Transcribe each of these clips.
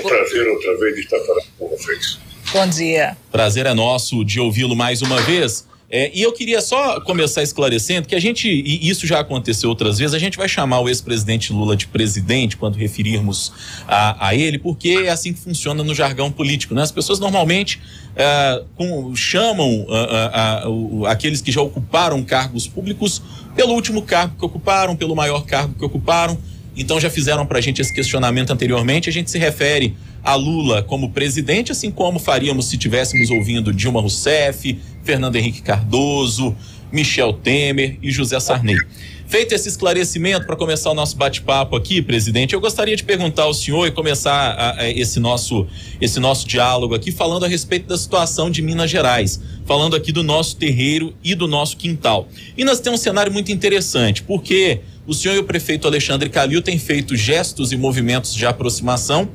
um prazer outra vez estar falando com vocês. Bom dia. Prazer é nosso de ouvi-lo mais uma vez. É, e eu queria só começar esclarecendo que a gente, e isso já aconteceu outras vezes, a gente vai chamar o ex-presidente Lula de presidente quando referirmos a, a, ele, porque é assim que funciona no jargão político. Né? As pessoas normalmente é, com, chamam a, a, aqueles que já ocuparam cargos públicos pelo último cargo que ocuparam, pelo maior cargo que ocuparam. Então já fizeram para a gente esse questionamento anteriormente. A gente se refere a Lula como presidente, assim como faríamos se tivéssemos ouvindo Dilma Rousseff, Fernando Henrique Cardoso, Michel Temer e José Sarney. Feito esse esclarecimento para começar o nosso bate-papo aqui, presidente, eu gostaria de perguntar ao senhor e começar a, a esse nosso esse nosso diálogo aqui falando a respeito da situação de Minas Gerais, falando aqui do nosso terreiro e do nosso quintal. E nós temos um cenário muito interessante, porque o senhor e o prefeito Alexandre Calil têm feito gestos e movimentos de aproximação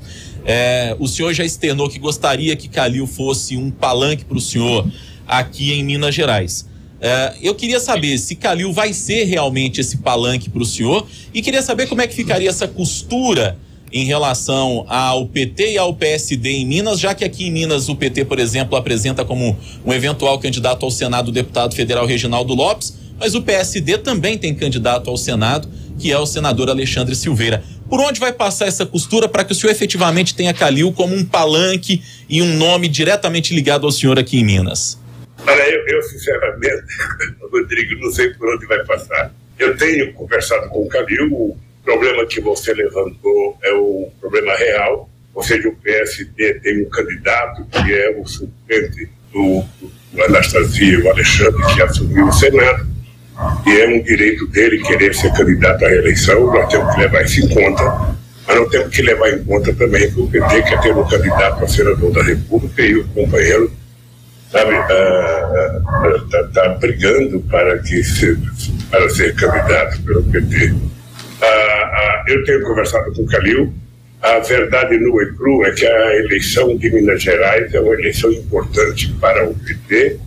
é, o senhor já externou que gostaria que Calil fosse um palanque para o senhor aqui em Minas Gerais. É, eu queria saber se Calil vai ser realmente esse palanque para o senhor e queria saber como é que ficaria essa costura em relação ao PT e ao PSD em Minas, já que aqui em Minas o PT, por exemplo, apresenta como um eventual candidato ao Senado o deputado federal Reginaldo Lopes, mas o PSD também tem candidato ao Senado, que é o senador Alexandre Silveira. Por onde vai passar essa costura para que o senhor efetivamente tenha Calil como um palanque e um nome diretamente ligado ao senhor aqui em Minas? Olha, eu, eu sinceramente, Rodrigo, não sei por onde vai passar. Eu tenho conversado com o Calil, o problema que você levantou é o problema real, ou seja, o PSD tem um candidato que é o suplente do, do Anastasia, o Alexandre, que assumiu o Senado e é um direito dele querer ser candidato à reeleição, nós temos que levar isso em conta. Mas não temos que levar em conta também que o PT quer ter um candidato a senador da República e o companheiro, está ah, ah, ah, tá brigando para, que se, para ser candidato pelo PT. eu tenho conversado com o Calil. A verdade nua e crua é que a eleição de Minas Gerais é uma eleição importante para o PT,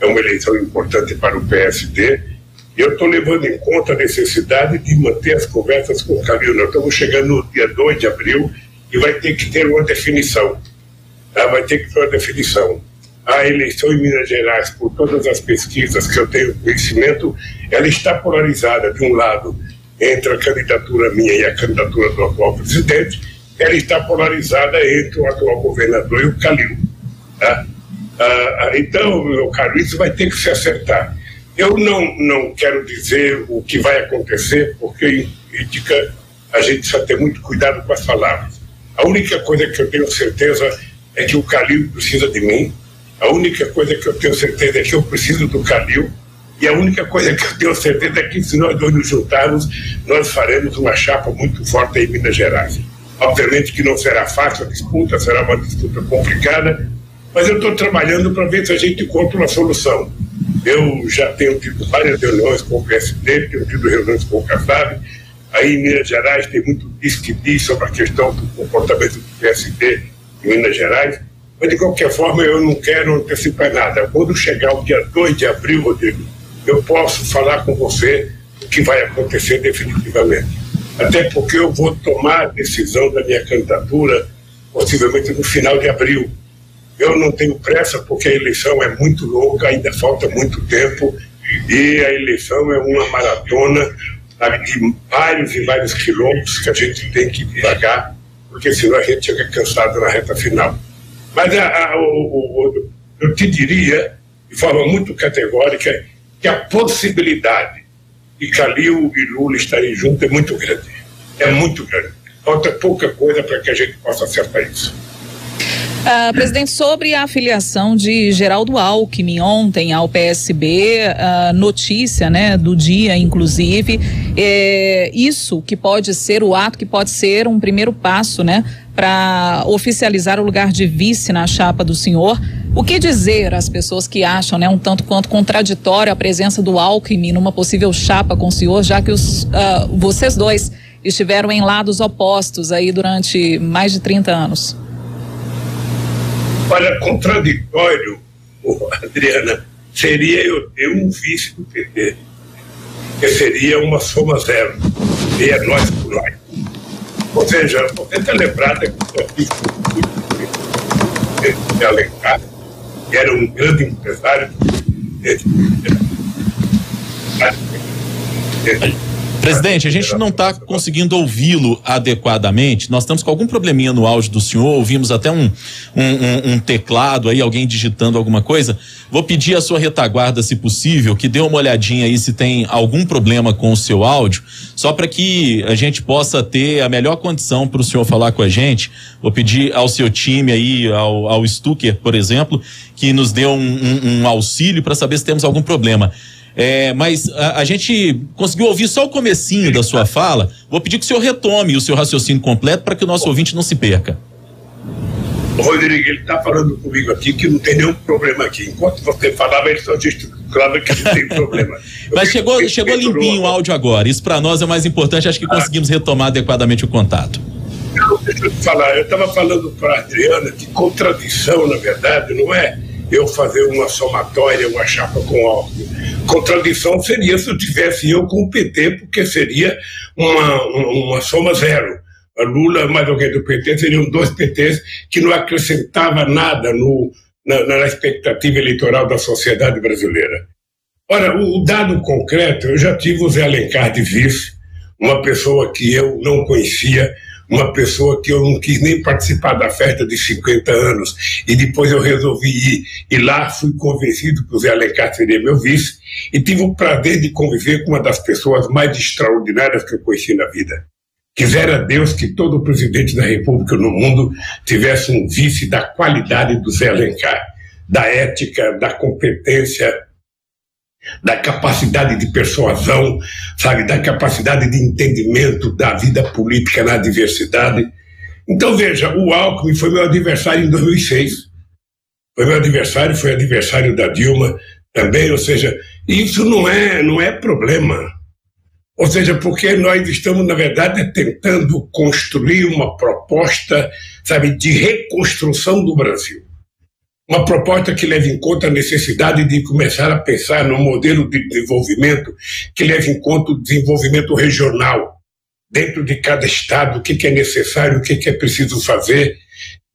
é uma eleição importante para o PSD eu estou levando em conta a necessidade de manter as conversas com o Camilo. Nós estamos chegando no dia 2 de abril e vai ter que ter uma definição. Tá? Vai ter que ter uma definição. A eleição em Minas Gerais, por todas as pesquisas que eu tenho conhecimento, ela está polarizada, de um lado, entre a candidatura minha e a candidatura do atual presidente, ela está polarizada entre o atual governador e o Calil. Tá? Ah, ah então, meu caro, isso vai ter que se acertar. Eu não, não quero dizer o que vai acontecer, porque política a gente precisa ter muito cuidado com as palavras. A única coisa que eu tenho certeza é que o Calil precisa de mim, a única coisa que eu tenho certeza é que eu preciso do Calil, e a única coisa que eu tenho certeza é que se nós dois nos juntarmos, nós faremos uma chapa muito forte em Minas Gerais. Obviamente que não será fácil a disputa, será uma disputa complicada, mas eu estou trabalhando para ver se a gente encontra uma solução. Eu já tenho tido várias reuniões com o PSD, tenho tido reuniões com o Kassab. Aí em Minas Gerais tem muito diz que diz sobre a questão do comportamento do PSD em Minas Gerais. Mas, de qualquer forma, eu não quero antecipar nada. Quando chegar o dia 2 de abril, Rodrigo, eu posso falar com você o que vai acontecer definitivamente. Até porque eu vou tomar a decisão da minha candidatura possivelmente no final de abril. Eu não tenho pressa porque a eleição é muito louca, ainda falta muito tempo e a eleição é uma maratona de vários e vários quilômetros que a gente tem que pagar, porque senão a gente chega cansado na reta final. Mas a, a, o, o, eu te diria, de forma muito categórica, que a possibilidade de Calil e Lula estarem juntos é muito grande. É muito grande. Falta pouca coisa para que a gente possa acertar isso. Uh, presidente, sobre a afiliação de Geraldo Alckmin ontem ao PSB, uh, notícia né, do dia, inclusive, é, isso que pode ser o ato que pode ser um primeiro passo né, para oficializar o lugar de vice na chapa do senhor. O que dizer às pessoas que acham né, um tanto quanto contraditório a presença do Alckmin numa possível chapa com o senhor, já que os, uh, vocês dois estiveram em lados opostos aí durante mais de 30 anos? Olha, contraditório, Adriana, seria eu ter um vice do PT, que seria uma soma zero. E é nós por lá. Ou seja, você está lembrada que de Alencar, que era um grande empresário. Presidente, a gente não está conseguindo ouvi-lo adequadamente. Nós estamos com algum probleminha no áudio do senhor. Ouvimos até um, um, um, teclado aí, alguém digitando alguma coisa. Vou pedir a sua retaguarda, se possível, que dê uma olhadinha aí se tem algum problema com o seu áudio, só para que a gente possa ter a melhor condição para o senhor falar com a gente. Vou pedir ao seu time aí, ao, ao Stucker, por exemplo, que nos dê um, um auxílio para saber se temos algum problema. É, mas a, a, gente conseguiu ouvir só o comecinho da sua fala. Vou pedir que o senhor retome o seu raciocínio completo para que o nosso ouvinte não se perca. Rodrigo, ele está falando comigo aqui que não tem nenhum problema aqui. Enquanto você falava, ele só gesticulava que não tem problema. Mas chegou, chegou limpinho o áudio agora. Isso para nós é mais importante. Acho que conseguimos retomar adequadamente o contato. Não, deixa eu te falar. Eu estava falando para a Adriana que contradição, na verdade, não é eu fazer uma somatória, uma chapa com álcool. Contradição seria se eu tivesse eu com o PT, porque seria uma, uma soma zero. A Lula mais alguém do PT seriam dois PTs que não acrescentava nada no, na, na expectativa eleitoral da sociedade brasileira. Ora, o, o dado concreto, eu já tive o Zé Alencar de vice, uma pessoa que eu não conhecia, uma pessoa que eu não quis nem participar da festa de 50 anos, e depois eu resolvi ir, e lá fui convencido que o Zé Alencar seria meu vice, e tive o prazer de conviver com uma das pessoas mais extraordinárias que eu conheci na vida. Quisera Deus que todo presidente da República no mundo tivesse um vice da qualidade do Zé Alencar, da ética, da competência, da capacidade de persuasão, sabe, da capacidade de entendimento da vida política na diversidade. Então, veja, o Alckmin foi meu adversário em 2006. Foi meu adversário, foi adversário da Dilma também, ou seja, isso não é, não é problema. Ou seja, porque nós estamos, na verdade, tentando construir uma proposta, sabe, de reconstrução do Brasil. Uma proposta que leve em conta a necessidade de começar a pensar num modelo de desenvolvimento que leve em conta o desenvolvimento regional, dentro de cada estado, o que, é necessário, o que, que é preciso fazer,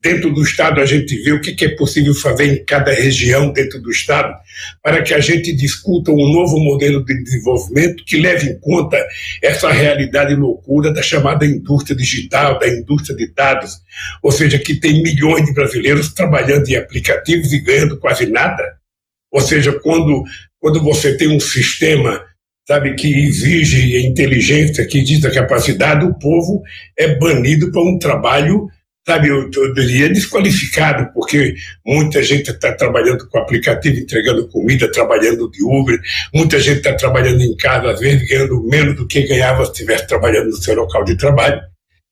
dentro do Estado a gente vê o que, é possível fazer em cada região dentro do Estado, para que a gente discuta um novo modelo de desenvolvimento que leve em conta essa realidade loucura da chamada indústria digital, da indústria de dados, ou seja, que tem milhões de brasileiros trabalhando em aplicativos e ganhando quase nada. Ou seja, quando, quando você tem um sistema sabe, que exige inteligência, que a capacidade, o povo é banido para um trabalho sabe, eu, eu diria desqualificado, porque muita gente está trabalhando com aplicativo, entregando comida, trabalhando de Uber, muita gente está trabalhando em casa, às vezes ganhando menos do que ganhava se estivesse trabalhando no seu local de trabalho.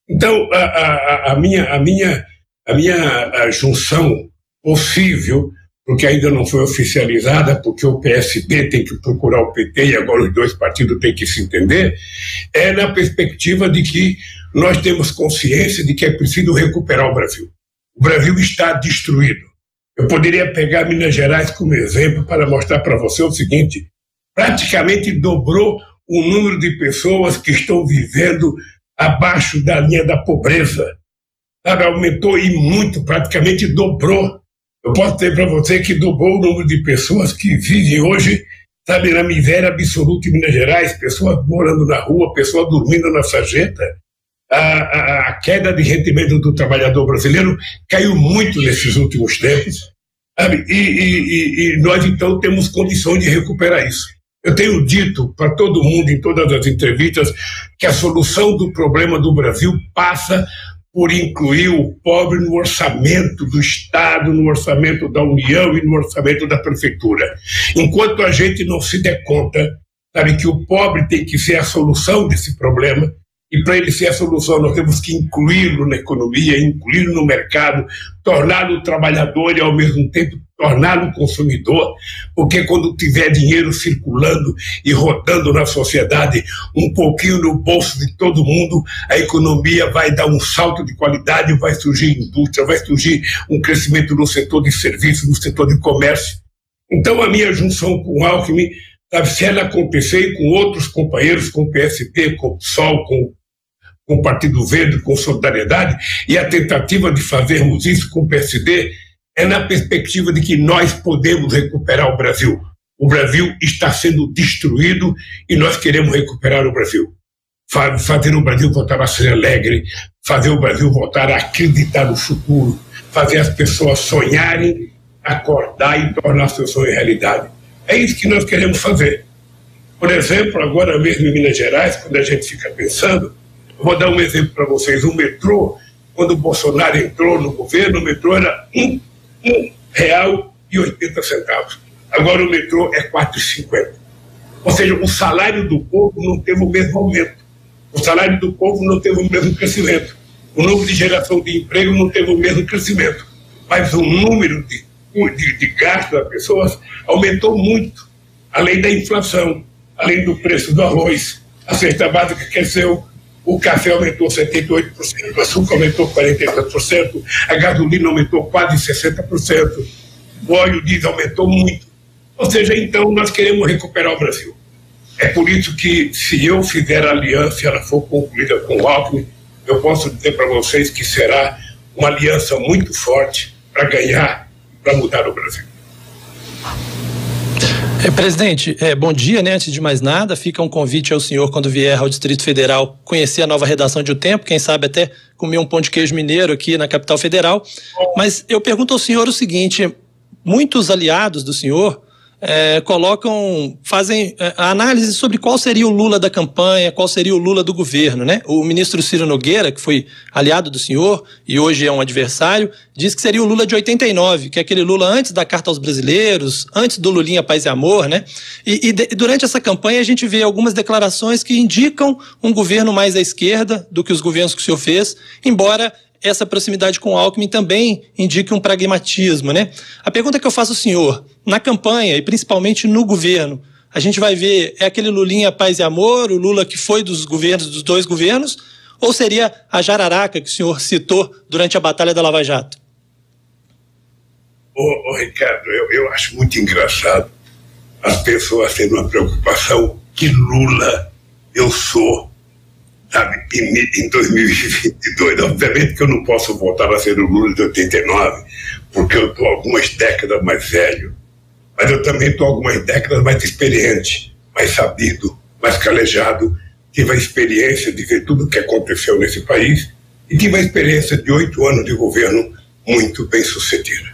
Então, a, a, a minha, a minha, a minha a junção possível, porque ainda não foi oficializada, porque o PSB tem que procurar o PT e agora os dois partidos têm que se entender, é na perspectiva de que nós temos consciência de que é preciso recuperar o Brasil. O Brasil está destruído. Eu poderia pegar Minas Gerais como exemplo para mostrar para você o seguinte: praticamente dobrou o número de pessoas que estão vivendo abaixo da linha da pobreza. Sabe, aumentou e muito, praticamente dobrou. Eu posso dizer para você que dobrou o número de pessoas que vivem hoje, sabe, na miséria absoluta em Minas Gerais, pessoas morando na rua, pessoas dormindo na sarjeta a, a, queda de rendimento do trabalhador brasileiro caiu muito nesses últimos tempos, sabe? E, e, e, nós então temos condições de recuperar isso. Eu tenho dito para todo mundo em todas as entrevistas que a solução do problema do Brasil passa por incluir o pobre no orçamento do Estado, no orçamento da União e no orçamento da Prefeitura. Enquanto a gente não se der conta, sabe, que o pobre tem que ser a solução desse problema, e para ele ser a solução, nós temos que incluí-lo na economia, incluí-lo no mercado, torná-lo trabalhador e, ao mesmo tempo, torná-lo consumidor, porque quando tiver dinheiro circulando e rodando na sociedade, um pouquinho no bolso de todo mundo, a economia vai dar um salto de qualidade, vai surgir indústria, vai surgir um crescimento no setor de serviços, no setor de comércio. Então, a minha junção com o Alckmin, se ela acontecer com outros companheiros, com o PSP, com o PSOL, com com o Partido Verde, com solidariedade, e a tentativa de fazermos isso com o PSD é na perspectiva de que nós podemos recuperar o Brasil. O Brasil está sendo destruído e nós queremos recuperar o Brasil. Fazer o Brasil voltar a ser alegre, fazer o Brasil voltar a acreditar no futuro, fazer as pessoas sonharem, acordar e tornar seu sonho realidade. É isso que nós queremos fazer. Por exemplo, agora mesmo em Minas Gerais, quando a gente fica pensando, vou dar um exemplo para vocês. O metrô, quando o Bolsonaro entrou no governo, o metrô era um, um real e oitenta centavos. Agora o metrô é quatro e cinquenta. Ou seja, o salário do povo não teve o mesmo aumento. O salário do povo não teve o mesmo crescimento. O número de geração de emprego não teve o mesmo crescimento. Mas o número de, de, de gastos das pessoas aumentou muito, além da inflação, além do preço do arroz. A cesta básica cresceu, o café aumentou 78%, o açúcar aumentou 48%, a gasolina aumentou quase 60%, o óleo diesel aumentou muito. Ou seja, então nós queremos recuperar o Brasil. É por isso que, se eu fizer aliança e ela for concluída com o Alckmin, eu posso dizer para vocês que será uma aliança muito forte para ganhar, para mudar o Brasil. É, presidente, é, bom dia, né? Antes de mais nada, fica um convite ao senhor, quando vier ao Distrito Federal, conhecer a nova redação de O Tempo, quem sabe até comer um pão de queijo mineiro aqui na capital federal. Mas eu pergunto ao senhor o seguinte: muitos aliados do senhor é, colocam, fazem é, a análise sobre qual seria o Lula da campanha, qual seria o Lula do governo, né? O ministro Ciro Nogueira, que foi aliado do senhor e hoje é um adversário, diz que seria o Lula de 89, que é aquele Lula antes da Carta aos Brasileiros, antes do Lulinha Paz e Amor, né? E, e de, durante essa campanha a gente vê algumas declarações que indicam um governo mais à esquerda do que os governos que o senhor fez, embora essa proximidade com o Alckmin também indica um pragmatismo, né? A pergunta que eu faço ao senhor, na campanha e principalmente no governo, a gente vai ver é aquele Lulinha paz e amor, o Lula que foi dos governos dos dois governos, ou seria a jararaca que o senhor citou durante a batalha da Lava Jato? Ô, ô Ricardo, eu, eu acho muito engraçado as pessoas tendo uma preocupação que Lula eu sou sabe, em, em 2022. Obviamente que eu não posso voltar a ser o Lula de 89, porque eu estou algumas décadas mais velho, mas eu também estou algumas décadas mais experiente, mais sabido, mais calejado, tive a experiência de ver tudo o que aconteceu nesse país e tive a experiência de oito anos de governo muito bem sucedida.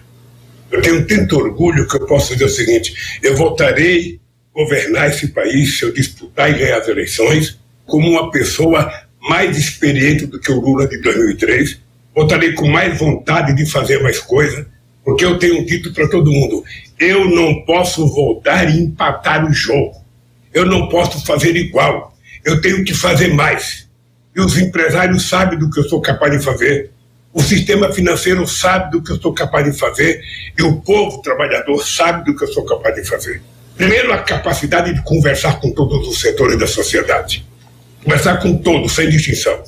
Eu tenho tanto orgulho que eu posso dizer o seguinte: eu voltarei a governar esse país se eu disputar e ganhar as eleições como uma pessoa mais experiente do que o Lula de 2003. Votarei com mais vontade de fazer mais coisas, porque eu tenho dito para todo mundo: eu não posso voltar e empatar o jogo. Eu não posso fazer igual. Eu tenho que fazer mais. E os empresários sabem do que eu sou capaz de fazer. O sistema financeiro sabe do que eu sou capaz de fazer. E o povo trabalhador sabe do que eu sou capaz de fazer. Primeiro, a capacidade de conversar com todos os setores da sociedade conversar com todos, sem distinção.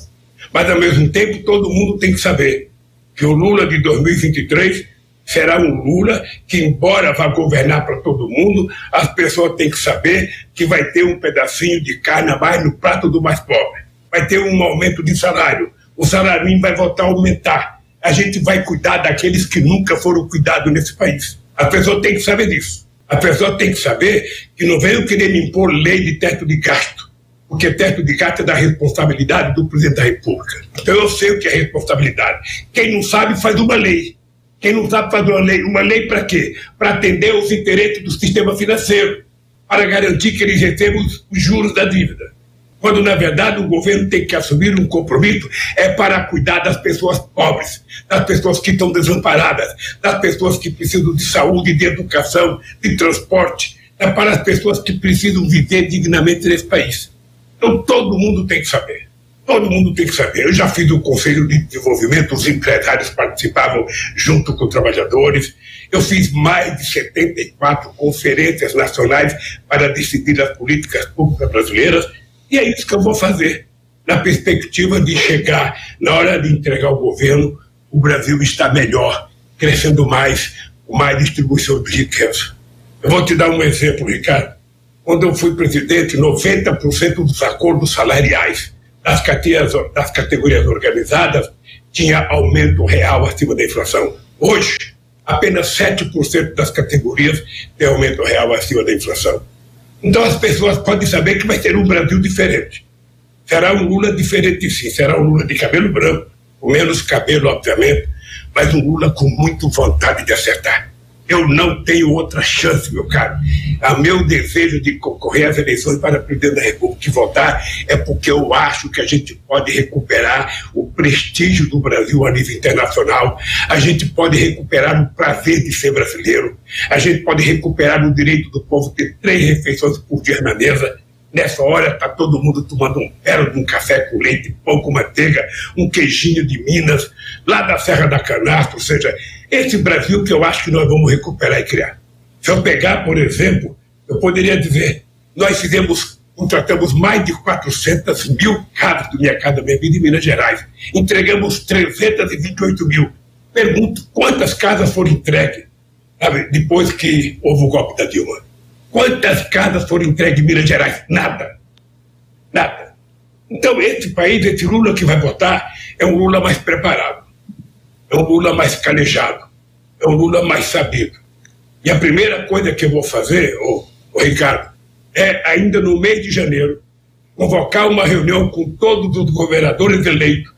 Mas, ao mesmo tempo, todo mundo tem que saber que o Lula de 2023 será um Lula que, embora vá governar para todo mundo, as pessoas têm que saber que vai ter um pedacinho de carne a mais no prato do mais pobre. Vai ter um aumento de salário. O salário vai voltar a aumentar. A gente vai cuidar daqueles que nunca foram cuidados nesse país. As pessoas têm que saber disso. A pessoa tem que saber que não venham querer me impor lei de teto de gasto porque teto de gato é da responsabilidade do presidente da República. Então eu sei o que é responsabilidade. Quem não sabe faz uma lei. Quem não sabe faz uma lei. Uma lei para quê? Para atender os interesses do sistema financeiro, para garantir que eles recebam os juros da dívida. Quando, na verdade, o governo tem que assumir um compromisso é para cuidar das pessoas pobres, das pessoas que estão desamparadas, das pessoas que precisam de saúde, de educação, de transporte, é para as pessoas que precisam viver dignamente nesse país. Então todo mundo tem que saber. Todo mundo tem que saber. Eu já fiz o Conselho de Desenvolvimento, os empresários participavam junto com os trabalhadores. Eu fiz mais de 74 conferências nacionais para decidir as políticas públicas brasileiras. E é isso que eu vou fazer, na perspectiva de chegar, na hora de entregar o governo, o Brasil está melhor, crescendo mais, com mais distribuição de riqueza. Eu vou te dar um exemplo, Ricardo. Quando eu fui presidente, 90% dos acordos salariais das categorias, das categorias organizadas tinha aumento real acima da inflação. Hoje, apenas 7% das categorias têm aumento real acima da inflação. Então as pessoas podem saber que vai ter um Brasil diferente. Será um Lula diferente sim, será um Lula de cabelo branco, com menos cabelo, obviamente, mas um Lula com muito vontade de acertar. Eu não tenho outra chance, meu caro. O meu desejo de concorrer às eleições para presidente da República e votar é porque eu acho que a gente pode recuperar o prestígio do Brasil a nível internacional, a gente pode recuperar o prazer de ser brasileiro, a gente pode recuperar o direito do povo ter três refeições por dia na mesa. Nessa hora está todo mundo tomando um belo de um café com leite, pão com manteiga, um queijinho de Minas, lá da Serra da Canastra, ou seja, esse Brasil que eu acho que nós vamos recuperar e criar. Se eu pegar, por exemplo, eu poderia dizer, nós fizemos, contratamos mais de 400 mil casas do Minha Casa Minha Vida em Minas Gerais. Entregamos 328 mil. Pergunto, quantas casas foram entregues sabe, depois que houve o golpe da Dilma? Quantas casas foram entregues em Minas Gerais? Nada. Nada. Então, esse país, esse Lula que vai votar, é um Lula mais preparado é um Lula mais calejado, é um Lula mais sabido. E a primeira coisa que eu vou fazer, ô, ô Ricardo, é ainda no mês de janeiro, convocar uma reunião com todos os governadores eleitos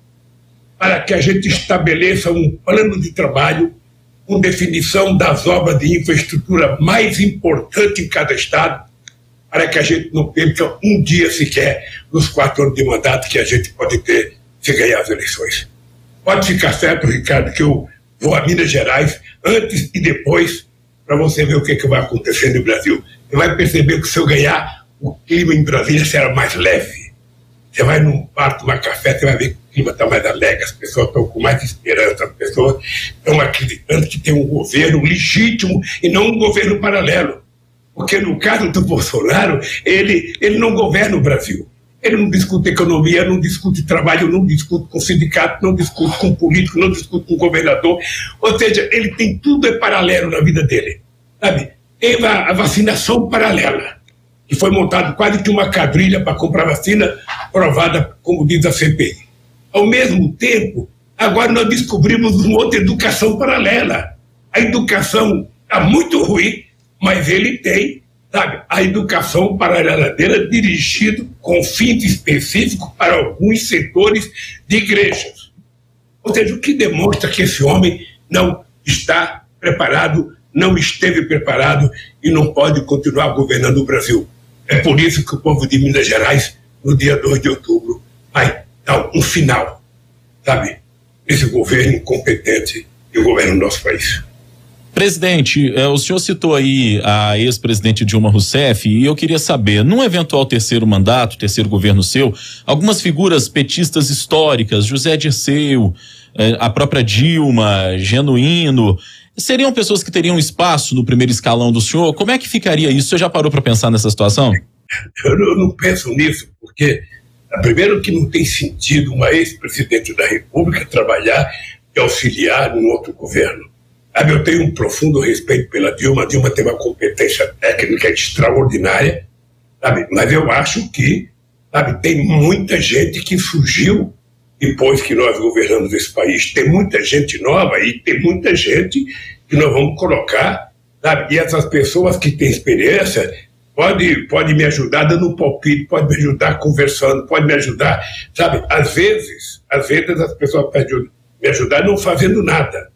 para que a gente estabeleça um plano de trabalho com definição das obras de infraestrutura mais importantes em cada estado, para que a gente não perca um dia sequer nos quatro anos de mandato que a gente pode ter se ganhar as eleições. Pode ficar certo, Ricardo, que eu vou a Minas Gerais antes e depois para você ver o que, que vai acontecer no Brasil. Você vai perceber que se eu ganhar, o clima em Brasília será mais leve. Você vai num bar tomar café, você vai ver que o clima está mais alegre, as pessoas estão com mais esperança, as pessoas estão acreditando que tem um governo legítimo e não um governo paralelo. Porque no caso do Bolsonaro, ele, ele não governa o Brasil. Ele não discute economia, não discute trabalho, não discute com sindicato, não discute com político, não discute com governador. Ou seja, ele tem tudo é paralelo na vida dele. Sabe? Teve a, vacinação paralela, que foi montado quase que uma quadrilha para comprar vacina provada, como diz a CPI. Ao mesmo tempo, agora nós descobrimos uma outra educação paralela. A educação está muito ruim, mas ele tem sabe, a educação paralela dele dirigido com fins específicos para alguns setores de igrejas. Ou seja, o que demonstra que esse homem não está preparado, não esteve preparado e não pode continuar governando o Brasil. É por isso que o povo de Minas Gerais, no dia 2 de outubro, vai dar um final, sabe, esse governo incompetente governa o nosso país. Presidente, eh, o senhor citou aí a ex-presidente Dilma Rousseff e eu queria saber, num eventual terceiro mandato, terceiro governo seu, algumas figuras petistas históricas, José Dirceu, eh, a própria Dilma, Genuíno, seriam pessoas que teriam espaço no primeiro escalão do senhor? Como é que ficaria isso? Senhor já parou para pensar nessa situação? Eu não, eu não penso nisso, porque primeiro que não tem sentido uma ex-presidente da República trabalhar e auxiliar num outro governo. Sabe, eu tenho um profundo respeito pela Dilma. A Dilma tem uma competência técnica extraordinária, sabe? Mas eu acho que, sabe, tem muita gente que surgiu depois que nós governamos esse país. Tem muita gente nova e tem muita gente que nós vamos colocar, sabe? E essas pessoas que têm experiência pode, pode me ajudar dando um palpite, pode me ajudar conversando, pode me ajudar, sabe? Às vezes, às vezes as pessoas podem me ajudar não fazendo nada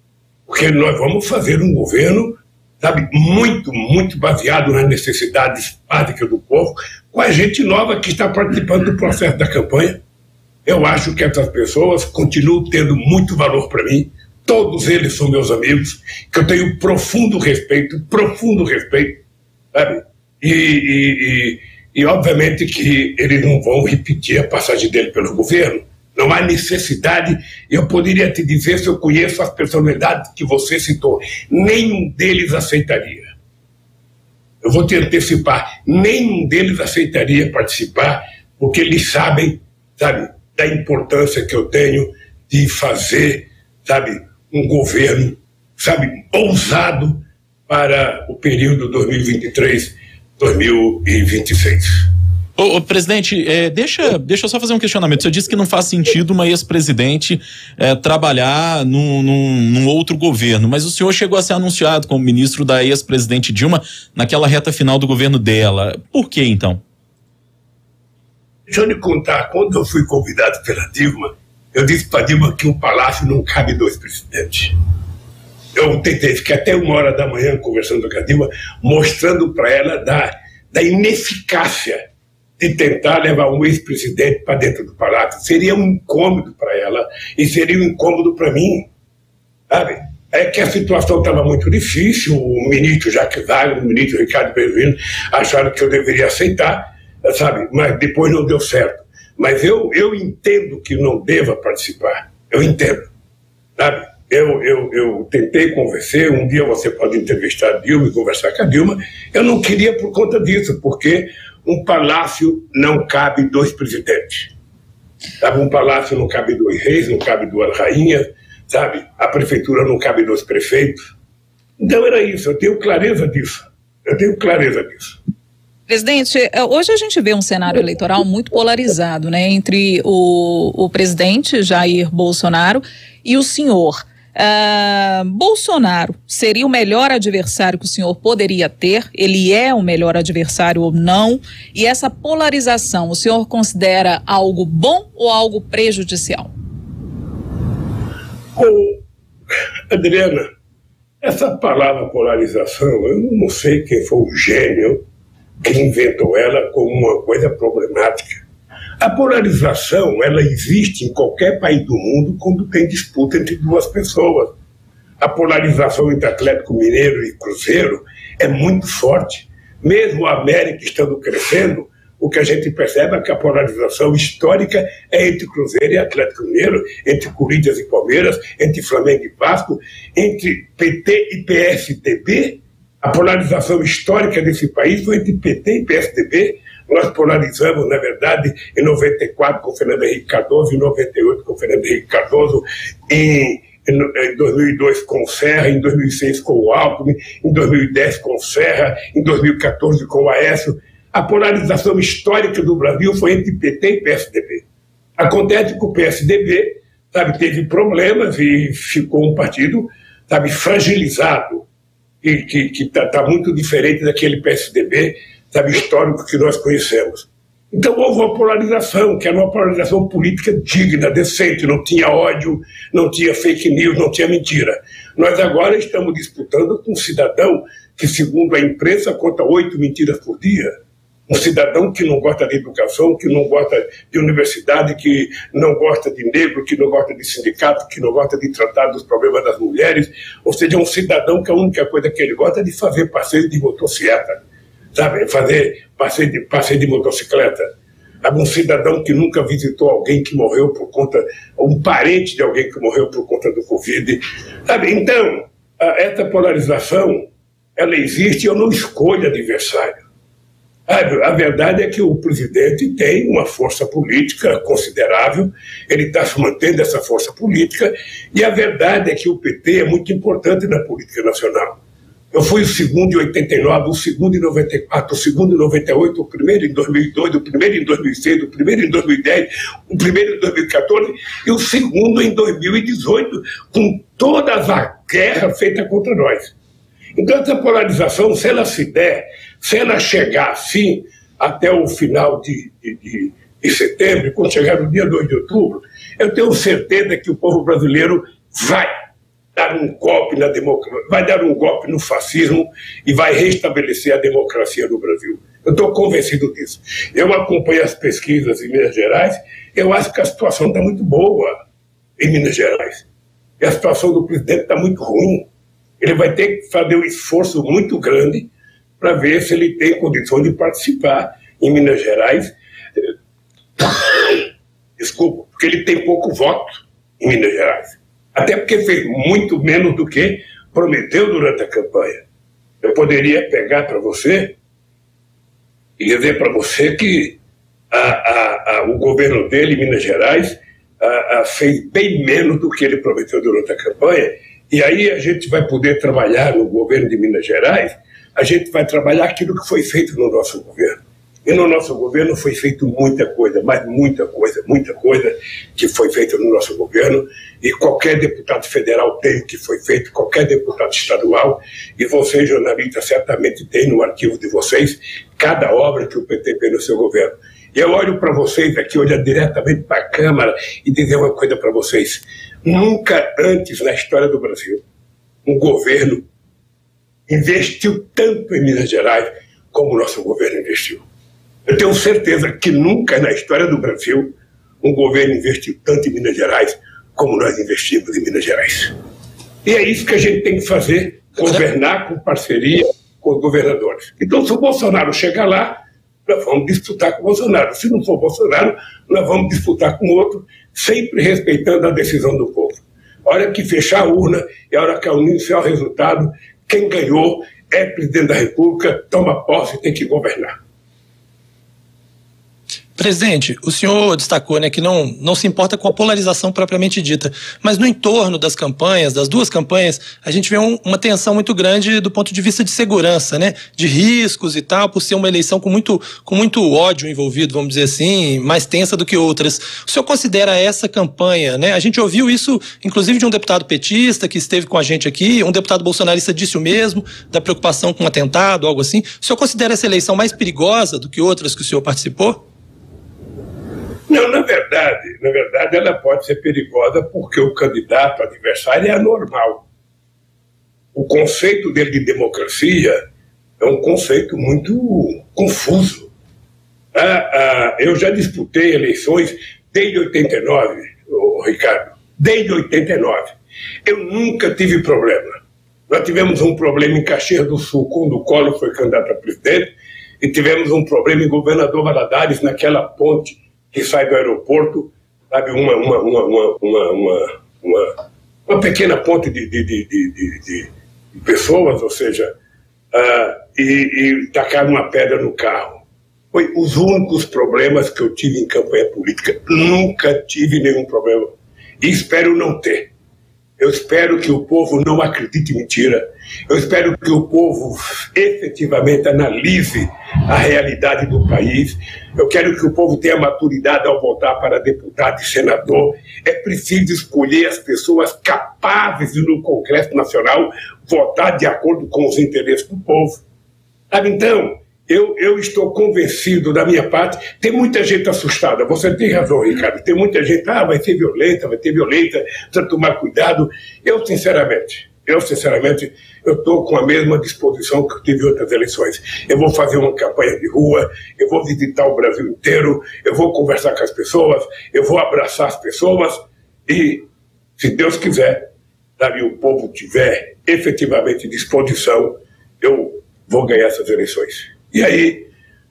porque nós vamos fazer um governo, sabe, muito, muito baseado nas necessidades básicas do povo, com a gente nova que está participando do processo da campanha. Eu acho que essas pessoas continuam tendo muito valor para mim. Todos eles são meus amigos, que eu tenho profundo respeito, profundo respeito, sabe? E, e, e, e obviamente que eles não vão repetir a passagem dele pelo governo não há necessidade. Eu poderia te dizer se eu conheço as personalidades que você citou. Nenhum deles aceitaria. Eu vou te antecipar. Nenhum deles aceitaria participar, porque eles sabem, sabe, da importância que eu tenho de fazer, sabe, um governo, sabe, ousado para o período 2023-2026. Ô, ô, presidente, é, deixa, deixa eu só fazer um questionamento. Você disse que não faz sentido uma ex-presidente é, trabalhar num, num, num, outro governo, mas o senhor chegou a ser anunciado como ministro da ex-presidente Dilma naquela reta final do governo dela. Por que então? Deixa eu lhe contar, quando eu fui convidado pela Dilma, eu disse para Dilma que um palácio não cabe dois presidentes. Eu tentei, fiquei até uma hora da manhã conversando com a Dilma, mostrando para ela da, da ineficácia de tentar levar um ex-presidente para dentro do palácio. Seria um incômodo para ela e seria um incômodo para mim. Sabe? É que a situação estava muito difícil, o ministro Jacques Wagner, o ministro Ricardo Bezuino acharam que eu deveria aceitar, sabe? Mas depois não deu certo. Mas eu, eu entendo que não deva participar. Eu entendo. Sabe? Eu, eu, eu tentei convencer, um dia você pode entrevistar a Dilma e conversar com a Dilma. Eu não queria por conta disso, porque um palácio não cabe dois presidentes. Sabe, um palácio não cabe dois reis, não cabe duas rainhas, sabe? A prefeitura não cabe dois prefeitos. Então era isso, eu tenho clareza disso. Eu tenho clareza disso. Presidente, é, hoje a gente vê um cenário eleitoral muito polarizado, né, entre o, o presidente Jair Bolsonaro e o senhor. Uh, Bolsonaro seria o melhor adversário que o senhor poderia ter? Ele é o melhor adversário ou não? E essa polarização, o senhor considera algo bom ou algo prejudicial? Adriana, essa palavra polarização, eu não sei quem foi o gênio que inventou ela como uma coisa problemática. A polarização, ela existe em qualquer país do mundo quando tem disputa entre duas pessoas. A polarização entre Atlético Mineiro e Cruzeiro é muito forte. Mesmo a América estando crescendo, o que a gente percebe é que a polarização histórica é entre Cruzeiro e Atlético Mineiro, entre Corinthians e Palmeiras, entre Flamengo e Vasco, entre PT e PSDB. A polarização histórica desse país foi entre PT e PSDB, nós polarizamos, na verdade, em 94 com Fernando Henrique Cardoso, em 98 com Fernando Henrique Cardoso, em, em 2002 com o Serra, em 2006 com o Alckmin, em 2010 com o Serra, em 2014 com o Aécio. A polarização histórica do Brasil foi entre PT e PSDB. Acontece que o PSDB sabe, teve problemas e ficou um partido sabe, fragilizado, e que está tá muito diferente daquele PSDB sabe, histórico que nós conhecemos. Então houve uma polarização, que era uma polarização política digna, decente, não tinha ódio, não tinha fake news, não tinha mentira. Nós agora estamos disputando com um cidadão que, segundo a imprensa, conta oito mentiras por dia. Um cidadão que não gosta de educação, que não gosta de universidade, que não gosta de negro, que não gosta de sindicato, que não gosta de tratar dos problemas das mulheres. Ou seja, um cidadão que a única coisa que ele gosta é de fazer passeio de motocicleta sabe, fazer passeio de, passeio de motocicleta. Um cidadão que nunca visitou alguém que morreu por conta, um parente de alguém que morreu por conta do Covid. Sabe? Então, essa polarização, ela existe, eu não escolho adversário. A verdade é que o presidente tem uma força política considerável, ele está mantendo essa força política, e a verdade é que o PT é muito importante na política nacional. Eu fui o segundo em 89, o segundo em 94, o segundo em 98, o primeiro em 2002, o primeiro em 2006, o primeiro em 2010, o primeiro em 2014 e o segundo em 2018, com toda a guerra feita contra nós. Então, essa polarização, se ela se der, se ela chegar assim, até o final de, de, de, de setembro, quando chegar no dia 2 de outubro, eu tenho certeza que o povo brasileiro vai dar um golpe na democracia, vai dar um golpe no fascismo e vai restabelecer a democracia no Brasil. Eu estou convencido disso. Eu acompanho as pesquisas em Minas Gerais, eu acho que a situação está muito boa em Minas Gerais. E a situação do presidente está muito ruim. Ele vai ter que fazer um esforço muito grande para ver se ele tem condições de participar em Minas Gerais. Desculpa, porque ele tem pouco voto em Minas Gerais. Até porque fez muito menos do que prometeu durante a campanha. Eu poderia pegar para você e dizer para você que a, a, a, o governo dele, Minas Gerais, fez bem menos do que ele prometeu durante a campanha. E aí a gente vai poder trabalhar no governo de Minas Gerais, a gente vai trabalhar aquilo que foi feito no nosso governo. E no nosso governo foi feito muita coisa, mas muita coisa, muita coisa que foi feita no nosso governo. E qualquer deputado federal tem que foi feito, qualquer deputado estadual. E vocês, jornalistas, certamente têm no arquivo de vocês cada obra que o PT fez no seu governo. E eu olho para vocês aqui, olhar diretamente para a Câmara e dizer uma coisa para vocês. Nunca antes na história do Brasil um governo investiu tanto em Minas Gerais como o nosso governo investiu. Eu tenho certeza que nunca na história do Brasil um governo investiu tanto em Minas Gerais como nós investimos em Minas Gerais. E é isso que a gente tem que fazer, governar com parceria com os governadores. Então, se o Bolsonaro chegar lá, nós vamos disputar com o Bolsonaro. Se não for Bolsonaro, nós vamos disputar com outro, sempre respeitando a decisão do povo. A hora que fechar a urna e a hora que anunciar o resultado, quem ganhou é presidente da República, toma posse e tem que governar. Presidente, o senhor destacou né, que não, não se importa com a polarização propriamente dita, mas no entorno das campanhas, das duas campanhas, a gente vê um, uma tensão muito grande do ponto de vista de segurança, né, de riscos e tal, por ser uma eleição com muito, com muito ódio envolvido, vamos dizer assim, mais tensa do que outras. O senhor considera essa campanha, né? A gente ouviu isso, inclusive, de um deputado petista que esteve com a gente aqui, um deputado bolsonarista disse o mesmo, da preocupação com um atentado, algo assim. O senhor considera essa eleição mais perigosa do que outras que o senhor participou? Não, na verdade, na verdade ela pode ser perigosa porque o candidato adversário é anormal. O conceito dele de democracia é um conceito muito confuso. Ah, ah, eu já disputei eleições desde 89, oh, Ricardo, desde 89. Eu nunca tive problema. Nós tivemos um problema em Caxias do Sul, quando o Collor foi candidato a presidente, e tivemos um problema em Governador Valadares, naquela ponte que sai do aeroporto, sabe, uma, uma, uma, uma, uma, uma, uma pequena ponte de, de, de, de, de pessoas, ou seja, uh, e, e tacar uma pedra no carro. Foi os únicos problemas que eu tive em campanha política. Nunca tive nenhum problema. E espero não ter. Eu espero que o povo não acredite mentira. Eu espero que o povo efetivamente analise a realidade do país. Eu quero que o povo tenha maturidade ao votar para deputado e senador. É preciso escolher as pessoas capazes de, no Congresso Nacional, votar de acordo com os interesses do povo. Sabe, então, eu, eu estou convencido da minha parte. Tem muita gente assustada. Você tem razão, Ricardo. Tem muita gente, ah, vai ter violência, vai ter violência, precisa tomar cuidado. Eu, sinceramente, eu, sinceramente, eu estou com a mesma disposição que eu tive em outras eleições. Eu vou fazer uma campanha de rua, eu vou visitar o Brasil inteiro, eu vou conversar com as pessoas, eu vou abraçar as pessoas e, se Deus quiser, e o povo tiver efetivamente disposição, eu vou ganhar essas eleições. E aí,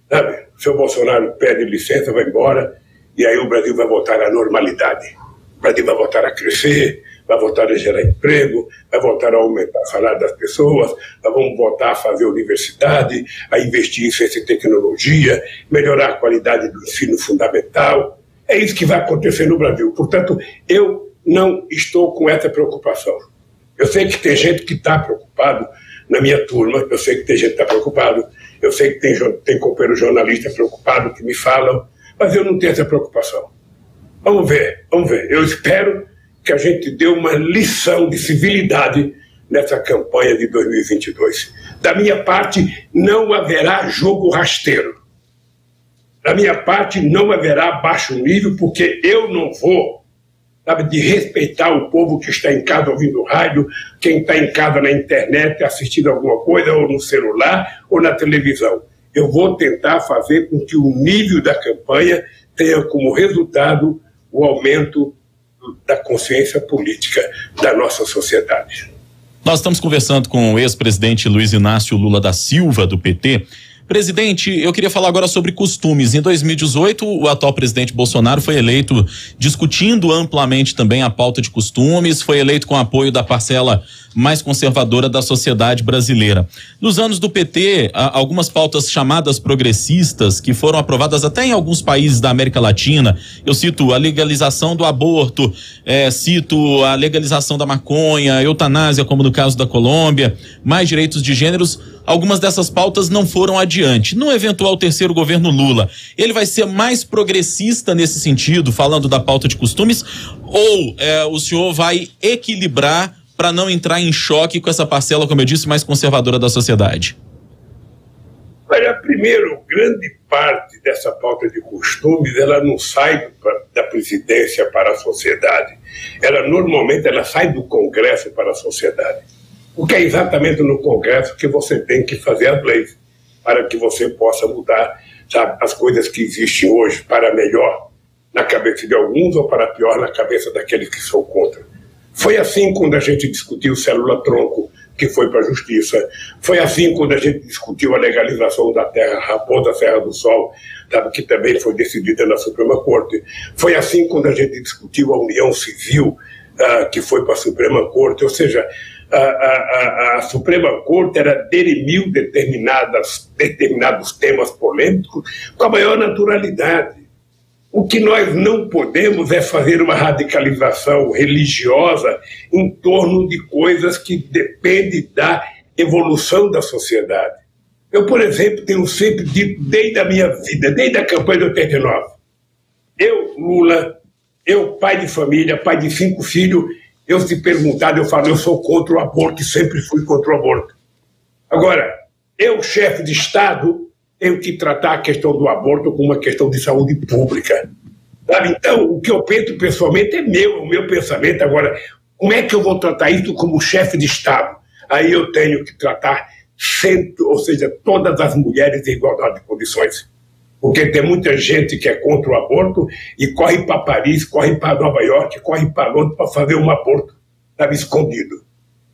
sabe, o seu Bolsonaro pede licença, vai embora, e aí o Brasil vai voltar à normalidade. O Brasil vai voltar a crescer, vai voltar a gerar emprego, vai voltar a aumentar o salário das pessoas, nós vamos voltar a fazer universidade, a investir em ciência e tecnologia, melhorar a qualidade do ensino fundamental. É isso que vai acontecer no Brasil. Portanto, eu não estou com essa preocupação. Eu sei que tem gente que está preocupado na minha turma, eu sei que tem gente que está preocupado, eu sei que tem, tem companheiro jornalista preocupado que me falam, mas eu não tenho essa preocupação. Vamos ver, vamos ver. Eu espero que a gente dê uma lição de civilidade nessa campanha de 2022. Da minha parte, não haverá jogo rasteiro. Da minha parte, não haverá baixo nível, porque eu não vou sabe, de respeitar o povo que está em casa ouvindo rádio, quem está em casa na internet assistindo alguma coisa, ou no celular, ou na televisão. Eu vou tentar fazer com que o nível da campanha tenha como resultado o aumento da consciência política da nossa sociedade. Nós estamos conversando com o ex-presidente Luiz Inácio Lula da Silva, do PT. Presidente, eu queria falar agora sobre costumes. Em 2018, o atual presidente Bolsonaro foi eleito discutindo amplamente também a pauta de costumes, foi eleito com apoio da parcela mais conservadora da sociedade brasileira. Nos anos do PT, algumas pautas chamadas progressistas, que foram aprovadas até em alguns países da América Latina, eu cito a legalização do aborto, é, cito a legalização da maconha, eutanásia, como no caso da Colômbia, mais direitos de gêneros algumas dessas pautas não foram adiante. No eventual terceiro governo Lula, ele vai ser mais progressista nesse sentido, falando da pauta de costumes, ou é, o senhor vai equilibrar para não entrar em choque com essa parcela, como eu disse, mais conservadora da sociedade? Olha, primeiro, grande parte dessa pauta de costumes, ela não sai da presidência para a sociedade. Ela normalmente ela sai do Congresso para a sociedade. Porque é exatamente no Congresso que você tem que fazer as leis, para que você possa mudar sabe, as coisas que existem hoje para melhor na cabeça de alguns ou para pior na cabeça daqueles que são contra. Foi assim quando a gente discutiu célula-tronco, que foi para a justiça. Foi assim quando a gente discutiu a legalização da terra Raposa Serra do Sol, sabe, que também foi decidida na Suprema Corte. Foi assim quando a gente discutiu a união civil, uh, que foi para a Suprema Corte. Ou seja, a, a, a, Suprema Corte era derimiu determinadas, determinados temas polêmicos com a maior naturalidade. O que nós não podemos é fazer uma radicalização religiosa em torno de coisas que dependem da evolução da sociedade. Eu, por exemplo, tenho sempre dito, desde a minha vida, desde a campanha de 89, eu, Lula, eu, pai de família, pai de cinco filhos, eu se perguntar, eu falo, eu sou contra o aborto e sempre fui contra o aborto. Agora, eu, chefe de Estado, tenho que tratar a questão do aborto como uma questão de saúde pública. Sabe? Então, o que eu penso pessoalmente é meu, o meu pensamento. Agora, como é que eu vou tratar isso como chefe de Estado? Aí eu tenho que tratar, cento, ou seja, todas as mulheres em igualdade de condições. Porque tem muita gente que é contra o aborto e corre para Paris, corre para Nova York, corre para Londres para fazer um aborto, sabe, escondido.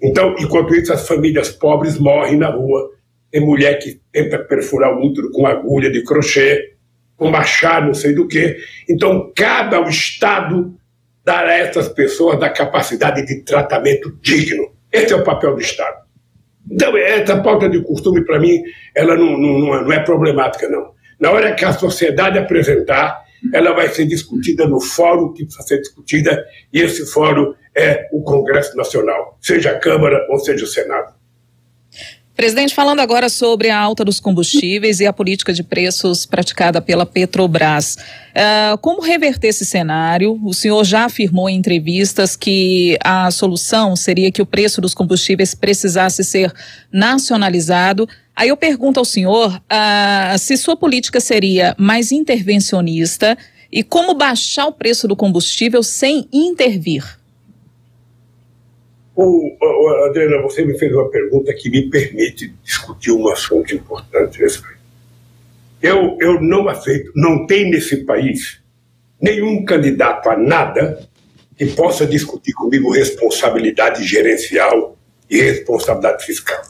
Então, enquanto isso, as famílias pobres morrem na rua tem mulher que tenta perfurar o útero com agulha de crochê, com machado, não sei do que. Então, cabe ao Estado dar a essas pessoas da capacidade de tratamento digno. Esse é o papel do Estado. Então, essa pauta de costume, para mim, ela não, não, não é problemática, não. Na hora que a sociedade apresentar, ela vai ser discutida no fórum que precisa ser discutida, e esse fórum é o Congresso Nacional, seja a Câmara ou seja o Senado. Presidente, falando agora sobre a alta dos combustíveis e a política de preços praticada pela Petrobras. Uh, como reverter esse cenário? O senhor já afirmou em entrevistas que a solução seria que o preço dos combustíveis precisasse ser nacionalizado. Aí eu pergunto ao senhor uh, se sua política seria mais intervencionista e como baixar o preço do combustível sem intervir. O, o, Adriana, você me fez uma pergunta que me permite discutir um assunto importante. Eu, eu não aceito, não tem nesse país nenhum candidato a nada que possa discutir comigo responsabilidade gerencial e responsabilidade fiscal.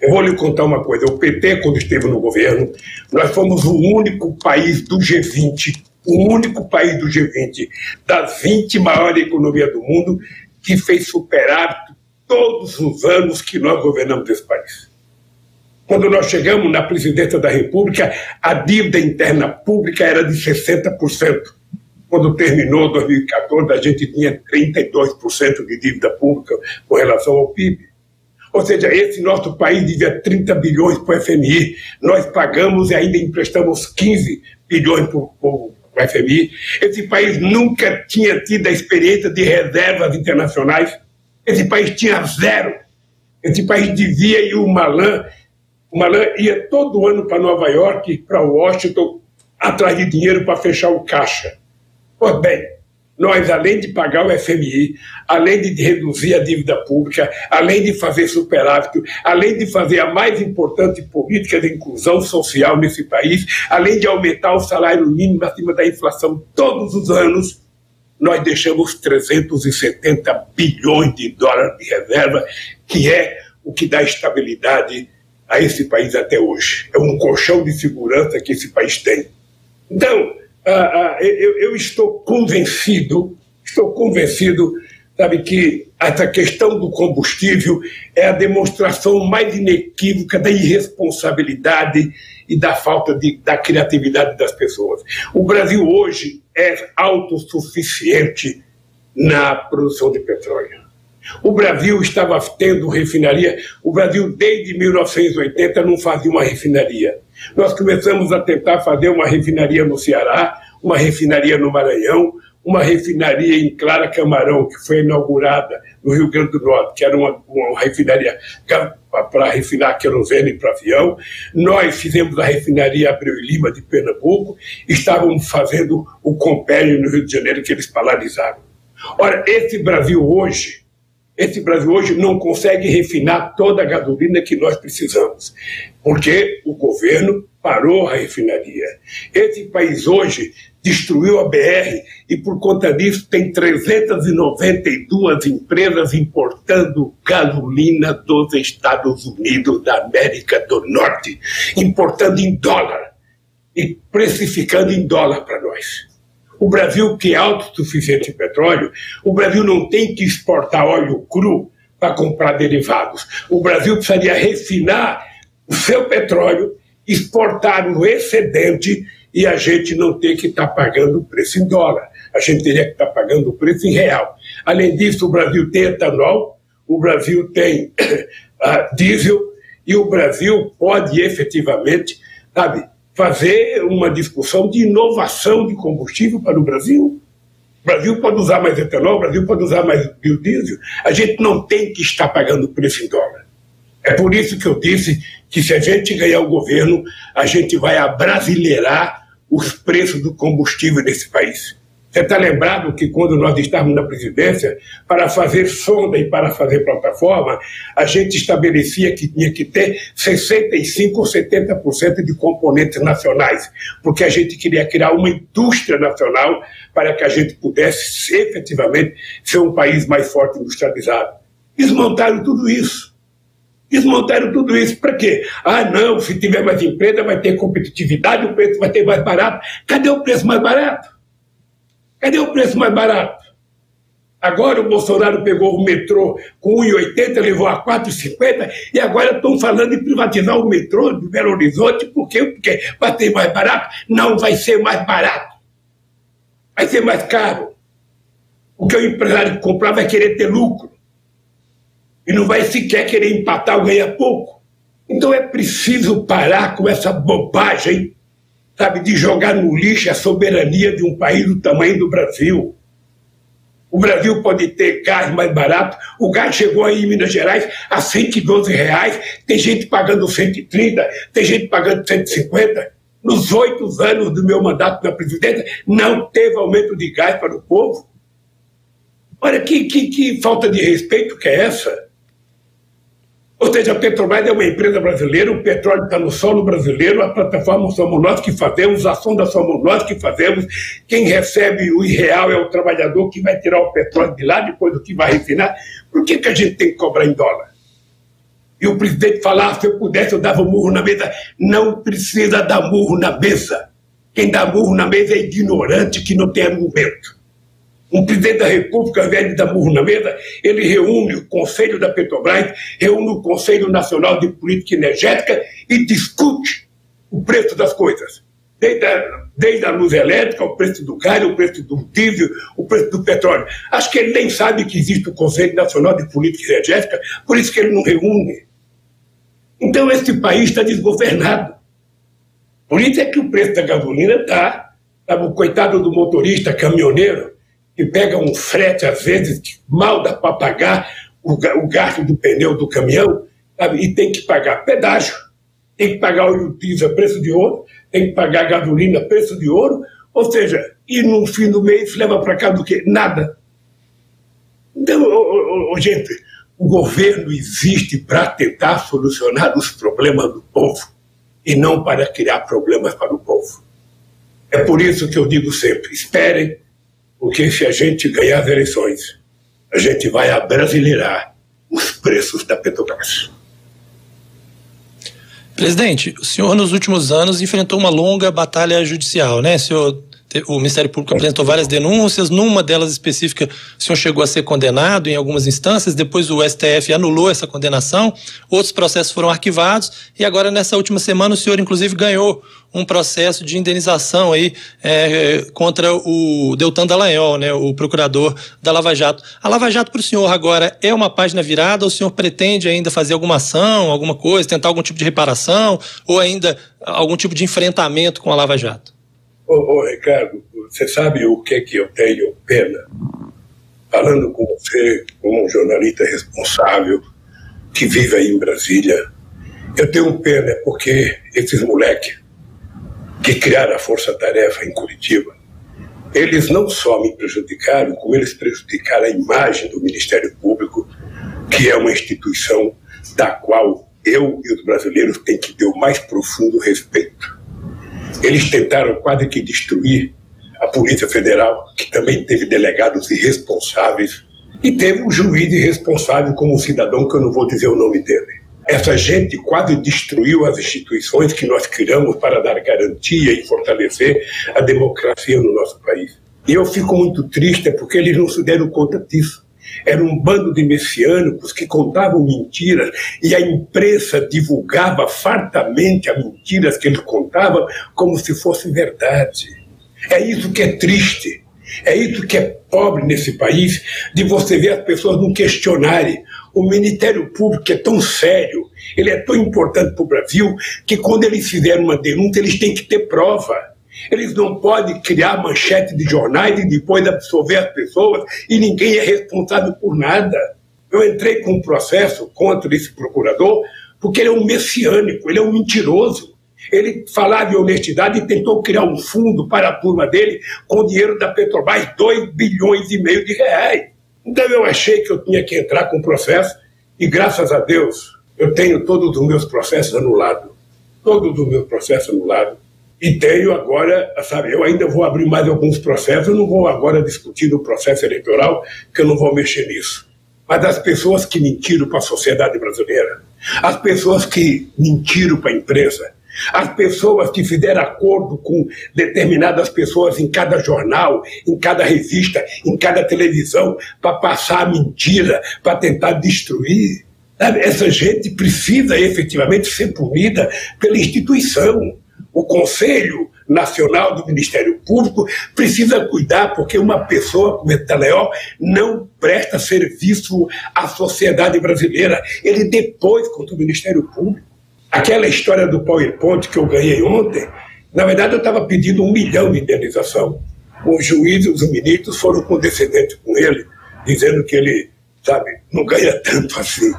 Eu vou lhe contar uma coisa: o PT, quando esteve no governo, nós fomos o único país do G20, o único país do G20, das 20 maiores economias do mundo, que fez superávit todos os anos que nós governamos esse país. Quando nós chegamos na presidência da República, a dívida interna pública era de 60%. Quando terminou 2014, a gente tinha 32% de dívida pública com relação ao PIB. Ou seja, esse nosso país devia 30 bilhões para o FMI. Nós pagamos e ainda emprestamos 15 bilhões para o FMI. Esse país nunca tinha tido a experiência de reservas internacionais. Esse país tinha zero. Esse país devia ir o Malan. O Malan ia todo ano para Nova York, para Washington, atrás de dinheiro para fechar o caixa. Pois bem, nós, além de pagar o FMI, além de reduzir a dívida pública, além de fazer superávit, além de fazer a mais importante política de inclusão social nesse país, além de aumentar o salário mínimo acima da inflação todos os anos, nós deixamos 370 bilhões de dólares de reserva, que é o que dá estabilidade a esse país até hoje. É um colchão de segurança que esse país tem. Então, ah, ah, eu, eu, estou convencido, estou convencido, sabe, que essa questão do combustível é a demonstração mais inequívoca da irresponsabilidade e da falta de, da criatividade das pessoas. O Brasil hoje é autossuficiente na produção de petróleo. O Brasil estava tendo refinaria, o Brasil desde 1980 não fazia uma refinaria. Nós começamos a tentar fazer uma refinaria no Ceará, uma refinaria no Maranhão, uma refinaria em Clara Camarão, que foi inaugurada no Rio Grande do Norte, que era uma, uma refinaria para refinar querosene para avião. Nós fizemos a refinaria Abreu e Lima de Pernambuco, estávamos fazendo o compêndio no Rio de Janeiro, que eles paralisaram. Ora, esse Brasil hoje, esse Brasil hoje não consegue refinar toda a gasolina que nós precisamos, porque o governo parou a refinaria. Esse país hoje destruiu a BR e, por conta disso, tem 392 empresas importando gasolina dos Estados Unidos da América do Norte, importando em dólar e precificando em dólar para nós. O Brasil, que é autossuficiente em petróleo, o Brasil não tem que exportar óleo cru para comprar derivados. O Brasil precisaria refinar o seu petróleo, exportar o excedente e a gente não ter que estar tá pagando o preço em dólar. A gente teria que estar tá pagando o preço em real. Além disso, o Brasil tem etanol, o Brasil tem uh, diesel e o Brasil pode efetivamente, sabe, fazer uma discussão de inovação de combustível para o Brasil. O Brasil pode usar mais etanol, o Brasil pode usar mais biodiesel. A gente não tem que estar pagando preço em dólar. É por isso que eu disse que se a gente ganhar o governo, a gente vai abrasileirar os preços do combustível nesse país. Você está lembrado que quando nós estávamos na presidência, para fazer sonda e para fazer plataforma, a gente estabelecia que tinha que ter 65% ou 70% de componentes nacionais, porque a gente queria criar uma indústria nacional para que a gente pudesse efetivamente ser um país mais forte industrializado. Desmontaram tudo isso. Desmontaram tudo isso para quê? Ah, não, se tiver mais empresa vai ter competitividade, o preço vai ter mais barato. Cadê o preço mais barato? Cadê o preço mais barato? Agora o Bolsonaro pegou o metrô com 1,80, levou a 4,50 e agora estão falando em privatizar o metrô de Belo Horizonte. Por quê? Porque vai ter mais barato? Não vai ser mais barato. Vai ser mais caro. Porque o empresário que comprar vai querer ter lucro e não vai sequer querer empatar ou ganhar pouco. Então é preciso parar com essa bobagem, sabe, de jogar no lixo a soberania de um país do tamanho do Brasil. O Brasil pode ter gás mais barato. O gás chegou aí em Minas Gerais a 112 reais. Tem gente pagando 130, tem gente pagando 150. Nos oito anos do meu mandato na presidência, não teve aumento de gás para o povo. Olha, que, que, que falta de respeito que é essa? Ou seja, a Petrobras é uma empresa brasileira, o petróleo está no solo brasileiro, a plataforma somos nós que fazemos, a sonda somos nós que fazemos, quem recebe o irreal é o trabalhador que vai tirar o petróleo de lá, depois o que vai refinar. Por que, que a gente tem que cobrar em dólar? E o presidente falar, se eu pudesse, eu dava murro na mesa. Não precisa dar murro na mesa. Quem dá murro na mesa é ignorante que não tem argumento. Um presidente da República, de dar burro na mesa, ele reúne o Conselho da Petrobras, reúne o Conselho Nacional de Política Energética e discute o preço das coisas. Desde a, desde a luz elétrica, o preço do gás, o preço do diesel, o preço do petróleo. Acho que ele nem sabe que existe o Conselho Nacional de Política Energética, por isso que ele não reúne. Então, esse país está desgovernado. Por isso é que o preço da gasolina está. O coitado do motorista, caminhoneiro, que pega um frete, às vezes, mal dá para pagar o, o gasto do pneu do caminhão, sabe? e tem que pagar pedágio, tem que pagar o diesel preço de ouro, tem que pagar gasolina preço de ouro, ou seja, e no fim do mês leva para cá do quê? Nada. Então, oh, oh, oh, gente, o governo existe para tentar solucionar os problemas do povo e não para criar problemas para o povo. É por isso que eu digo sempre: esperem porque se a gente ganhar as eleições, a gente vai abrasileirar os preços da Petrobras. Presidente, o senhor nos últimos anos enfrentou uma longa batalha judicial, né? Senhor o Ministério Público apresentou várias denúncias, numa delas específica, o senhor chegou a ser condenado em algumas instâncias, depois o STF anulou essa condenação, outros processos foram arquivados, e agora, nessa última semana, o senhor, inclusive, ganhou um processo de indenização aí é, contra o Deltan Dallagnol, né, o procurador da Lava Jato. A Lava Jato para o senhor agora é uma página virada ou o senhor pretende ainda fazer alguma ação, alguma coisa, tentar algum tipo de reparação ou ainda algum tipo de enfrentamento com a Lava Jato? Ô, ô, Ricardo, você sabe o que que eu tenho pena? Falando com você, como um jornalista responsável que vive aí em Brasília, eu tenho pena porque esses moleques que criaram a Força Tarefa em Curitiba, eles não só me prejudicaram, como eles prejudicaram a imagem do Ministério Público, que é uma instituição da qual eu e os brasileiros têm que ter o mais profundo respeito. Eles tentaram quase que destruir a Polícia Federal, que também teve delegados irresponsáveis, e teve um juiz irresponsável como um cidadão que eu não vou dizer o nome dele. Essa gente quase destruiu as instituições que nós criamos para dar garantia e fortalecer a democracia no nosso país. E eu fico muito triste porque eles não se deram conta disso. Era um bando de messiânicos que contavam mentiras e a imprensa divulgava fartamente as mentiras que eles contavam como se fosse verdade. É isso que é triste. É isso que é pobre nesse país, de você ver as pessoas não questionarem. O Ministério Público é tão sério, ele é tão importante para o Brasil, que quando eles fizerem uma denúncia, eles têm que ter prova. Eles não podem criar manchete de jornais e depois absolver as pessoas e ninguém é responsável por nada. Eu entrei com um processo contra esse procurador porque ele é um messiânico, ele é um mentiroso. Ele falava de honestidade e tentou criar um fundo para a turma dele com dinheiro da Petrobras, 2 bilhões e meio de reais. Então eu achei que eu tinha que entrar com o processo e graças a Deus eu tenho todos os meus processos anulados. Todos os meus processos anulados e tenho agora, sabe, eu ainda vou abrir mais alguns processos, eu não vou agora discutir no processo eleitoral, que eu não vou mexer nisso. Mas as pessoas que mentiram para a sociedade brasileira, as pessoas que mentiram para a imprensa, as pessoas que fizeram acordo com determinadas pessoas em cada jornal, em cada revista, em cada televisão, para passar a mentira, para tentar destruir. Essa gente precisa efetivamente ser punida pela instituição o Conselho Nacional do Ministério Público precisa cuidar, porque uma pessoa como Etaleó não presta serviço à sociedade brasileira. Ele depois contra o Ministério Público. Aquela história do PowerPoint que eu ganhei ontem, na verdade eu estava pedindo um milhão de indenização. Os juízes, os ministros foram condescendentes com ele, dizendo que ele, sabe, não ganha tanto assim.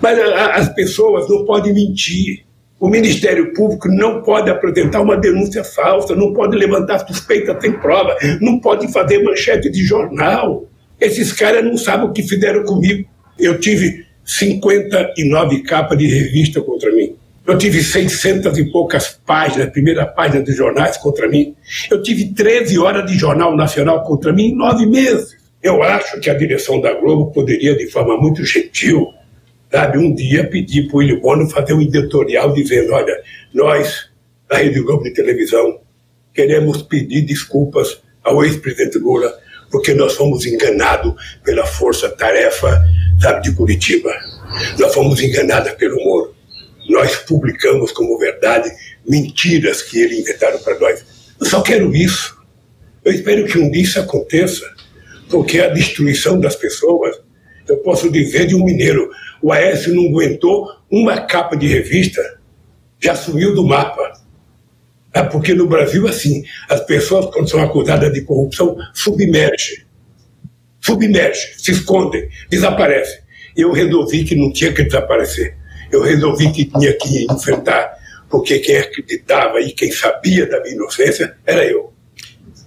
Mas a, as pessoas não podem mentir. O Ministério Público não pode apresentar uma denúncia falsa, não pode levantar suspeita sem prova, não pode fazer manchete de jornal. Esses caras não sabem o que fizeram comigo. Eu tive 59 capas de revista contra mim. Eu tive 600 e poucas páginas, primeira página de jornais contra mim. Eu tive 13 horas de jornal nacional contra mim em nove meses. Eu acho que a direção da Globo poderia, de forma muito gentil, sabe, um dia pedir para o William Bono fazer um editorial dizendo, olha, nós, da Rede Globo de Televisão, queremos pedir desculpas ao ex-presidente Lula, porque nós fomos enganados pela força-tarefa, sabe, de Curitiba. Nós fomos enganados pelo Moro. Nós publicamos como verdade mentiras que ele inventaram para nós. Eu só quero isso. Eu espero que um dia isso aconteça, porque a destruição das pessoas, eu posso dizer de um mineiro, o Aécio não aguentou uma capa de revista, já sumiu do mapa. É porque no Brasil, assim, as pessoas, quando são acusadas de corrupção, submergem. Submergem, se escondem, desaparecem. Eu resolvi que não tinha que desaparecer. Eu resolvi que tinha que enfrentar, porque quem acreditava e quem sabia da minha inocência era eu.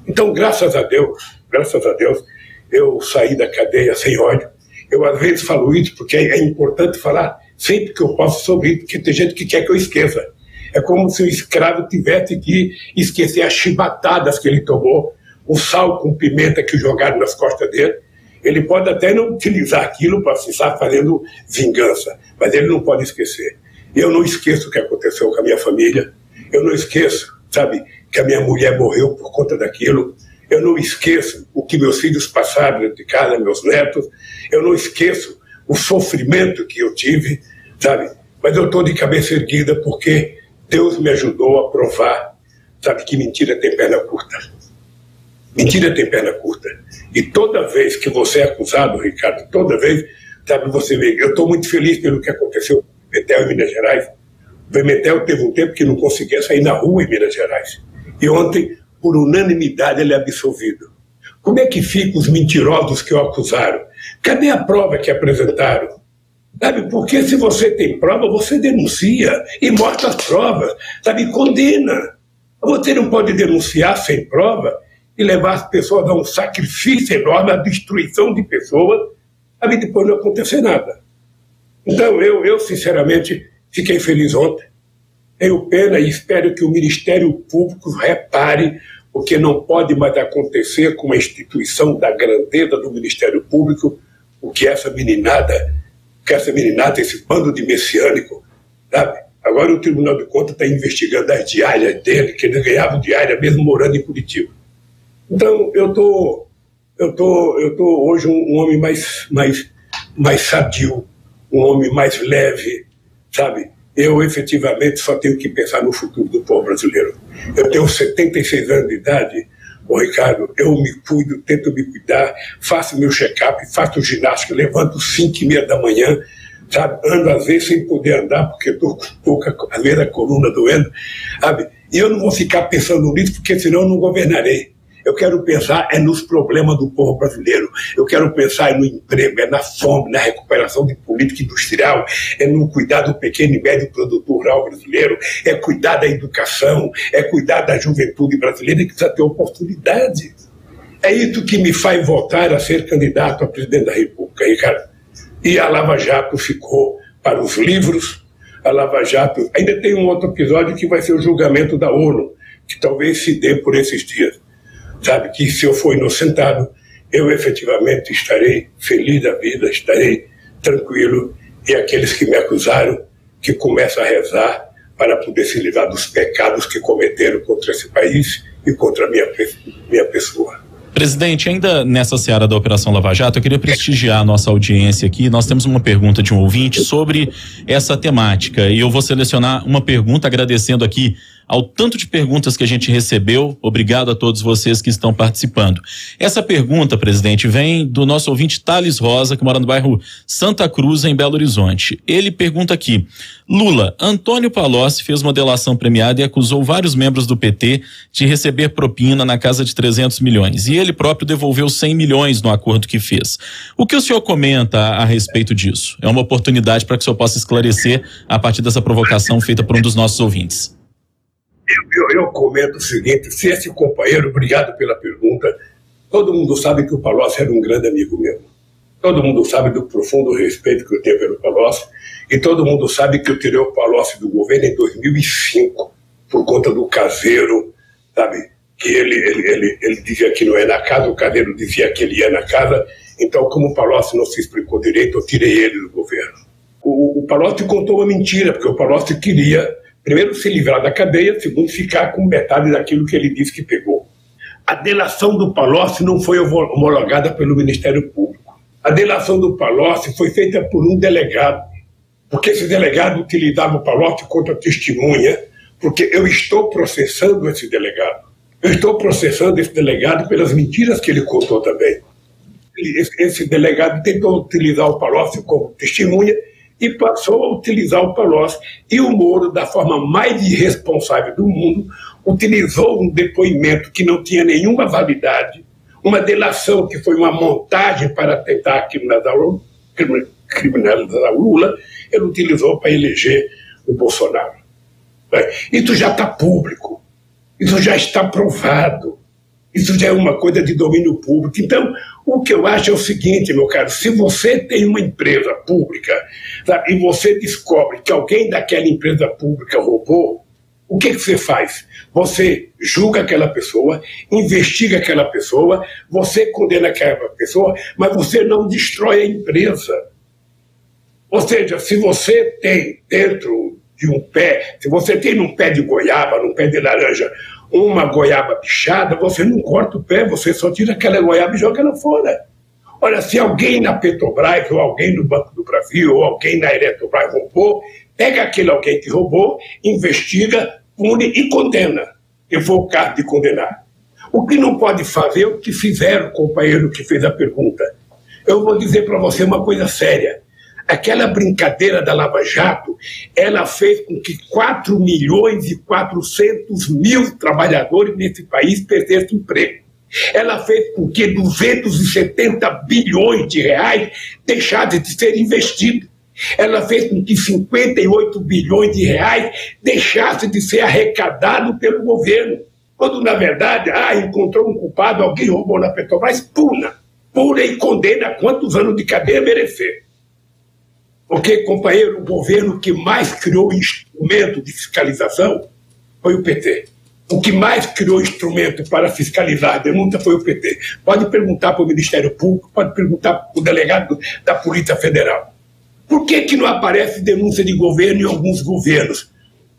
Então, graças a Deus, graças a Deus, eu saí da cadeia sem ódio eu às vezes falo isso porque é, importante falar sempre que eu posso sobre isso, porque tem gente que quer que eu esqueça. É como se o escravo tivesse que esquecer as chibatadas que ele tomou, o sal com pimenta que jogaram nas costas dele. Ele pode até não utilizar aquilo para estar fazendo vingança, mas ele não pode esquecer. Eu não esqueço o que aconteceu com a minha família, eu não esqueço sabe, que a minha mulher morreu por conta daquilo. Eu não esqueço o que meus filhos passaram de casa, meus netos. Eu não esqueço o sofrimento que eu tive, sabe? Mas eu estou de cabeça erguida porque Deus me ajudou a provar, sabe, que mentira tem perna curta. Mentira tem perna curta. E toda vez que você é acusado, Ricardo, toda vez, sabe, você vê, eu estou muito feliz pelo que aconteceu com Betel em Minas Gerais. O Betel teve um tempo que não conseguia sair na rua em Minas Gerais. E ontem, por unanimidade, ele é absolvido. Como é que ficam os mentirosos que o acusaram? Cadê a prova que apresentaram? Sabe, porque se você tem prova, você denuncia e mostra as provas, sabe, condena. Você não pode denunciar sem prova e levar as pessoas a um sacrifício enorme, a destruição de pessoas, sabe, depois não acontecer nada. Então, eu, eu sinceramente fiquei feliz ontem. Tenho pena e espero que o Ministério Público repare o que não pode mais acontecer com uma instituição da grandeza do Ministério Público, o que essa meninada que essa meninada, esse bando de messiânico, sabe? Agora o Tribunal de Contas está investigando as diárias dele, que ele ganhava diária mesmo morando em Curitiba. Então, eu tô, eu tô, eu tô hoje um, homem mais, mais, mais sadio, um homem mais leve, sabe? Eu efetivamente só tenho que pensar no futuro do povo brasileiro. Eu tenho 76 anos de idade Ricardo, eu me cuido, tento me cuidar, faço meu check-up, faço ginástica, levanto 5 e meia da manhã, sabe? Ando às vezes sem poder andar, porque estou com pouca, às coluna doendo, sabe? E eu não vou ficar pensando nisso, porque senão eu não governarei. Eu quero pensar é nos problemas do povo brasileiro. Eu quero pensar é no emprego, é na fome, na recuperação de política industrial, é no cuidar do pequeno e médio produtor rural brasileiro, é cuidar da educação, é cuidar da juventude brasileira que precisa ter oportunidade. É isso que me faz voltar a ser candidato a presidente da República, Ricardo. E a Lava Jato ficou para os livros. A Lava Jato. Ainda tem um outro episódio que vai ser o julgamento da ONU, que talvez se dê por esses dias sabe que se eu for inocentado, eu efetivamente estarei feliz da vida, estarei tranquilo, e aqueles que me acusaram, que começam a rezar para poder se livrar dos pecados que cometeram contra esse país e contra a minha, minha pessoa. Presidente, ainda nessa seara da Operação Lava Jato, eu queria prestigiar a nossa audiência aqui. Nós temos uma pergunta de um ouvinte sobre essa temática e eu vou selecionar uma pergunta agradecendo aqui ao tanto de perguntas que a gente recebeu. Obrigado a todos vocês que estão participando. Essa pergunta, presidente, vem do nosso ouvinte Thales Rosa, que mora no bairro Santa Cruz, em Belo Horizonte. Ele pergunta aqui: Lula, Antônio Palocci fez uma delação premiada e acusou vários membros do PT de receber propina na casa de 300 milhões. E ele próprio devolveu 100 milhões no acordo que fez. O que o senhor comenta a, a respeito disso? É uma oportunidade para que o senhor possa esclarecer a partir dessa provocação feita por um dos nossos ouvintes. Eu, eu, eu, comento o seguinte: se esse companheiro, obrigado pela pergunta, todo mundo sabe que o Palocci era um grande amigo meu. Todo mundo sabe do profundo respeito que eu tenho pelo Palocci, e todo mundo sabe que eu tirei o Palocci do governo em 2005, por conta do caseiro, sabe? Que ele, ele, ele, ele dizia que não é na casa, o caseiro dizia que ele ia na casa. Então, como o Palocci não se explicou direito, eu tirei ele do governo. O, o Palocci contou uma mentira, porque o Palocci queria Primeiro, se livrar da cadeia, segundo, ficar com metade daquilo que ele disse que pegou. A delação do Palocci não foi homologada pelo Ministério Público. A delação do Palocci foi feita por um delegado, porque esse delegado utilizava o Palocci contra testemunha, porque eu estou processando esse delegado. Eu estou processando esse delegado pelas mentiras que ele contou também. Esse delegado tentou utilizar o Palocci como testemunha e passou a utilizar o Palocci. E o Moro, da forma mais irresponsável do mundo, utilizou um depoimento que não tinha nenhuma validade, uma delação que foi uma montagem para tentar criminalizar o, Lula, ele utilizou para eleger o Bolsonaro. Isso já está público, isso já está provado. Isso já é uma coisa de domínio público. Então, o que eu acho é o seguinte, meu caro: se você tem uma empresa pública sabe, e você descobre que alguém daquela empresa pública roubou, o que, que você faz? Você julga aquela pessoa, investiga aquela pessoa, você condena aquela pessoa, mas você não destrói a empresa. Ou seja, se você tem dentro de um pé, se você tem num pé de goiaba, num pé de laranja, uma goiaba bichada, você não corta o pé, você só tira aquela goiaba e joga ela fora. Olha, se alguém na Petrobras, ou alguém no Banco do Brasil, ou alguém na Eletrobras roubou, pega aquele alguém que roubou, investiga, pune e condena. Eu vou caso de condenar. O que não pode fazer é o que fizeram o companheiro que fez a pergunta. Eu vou dizer para você uma coisa séria. Aquela brincadeira da Lava Jato, ela fez com que 4 milhões e 400 mil trabalhadores nesse país perdessem emprego. Ela fez com que 270 bilhões de reais deixassem de ser investidos. Ela fez com que 58 bilhões de reais deixassem de ser arrecadados pelo governo. Quando, na verdade, ah, encontrou um culpado, alguém roubou na Petrobras, puna. Puna e condena quantos anos de cadeia merecer. Porque, companheiro, o governo que mais criou instrumento de fiscalização foi o PT. O que mais criou instrumento para fiscalizar a denúncia foi o PT. Pode perguntar para o Ministério Público, pode perguntar para o delegado da Polícia Federal. Por que, que não aparece denúncia de governo em alguns governos?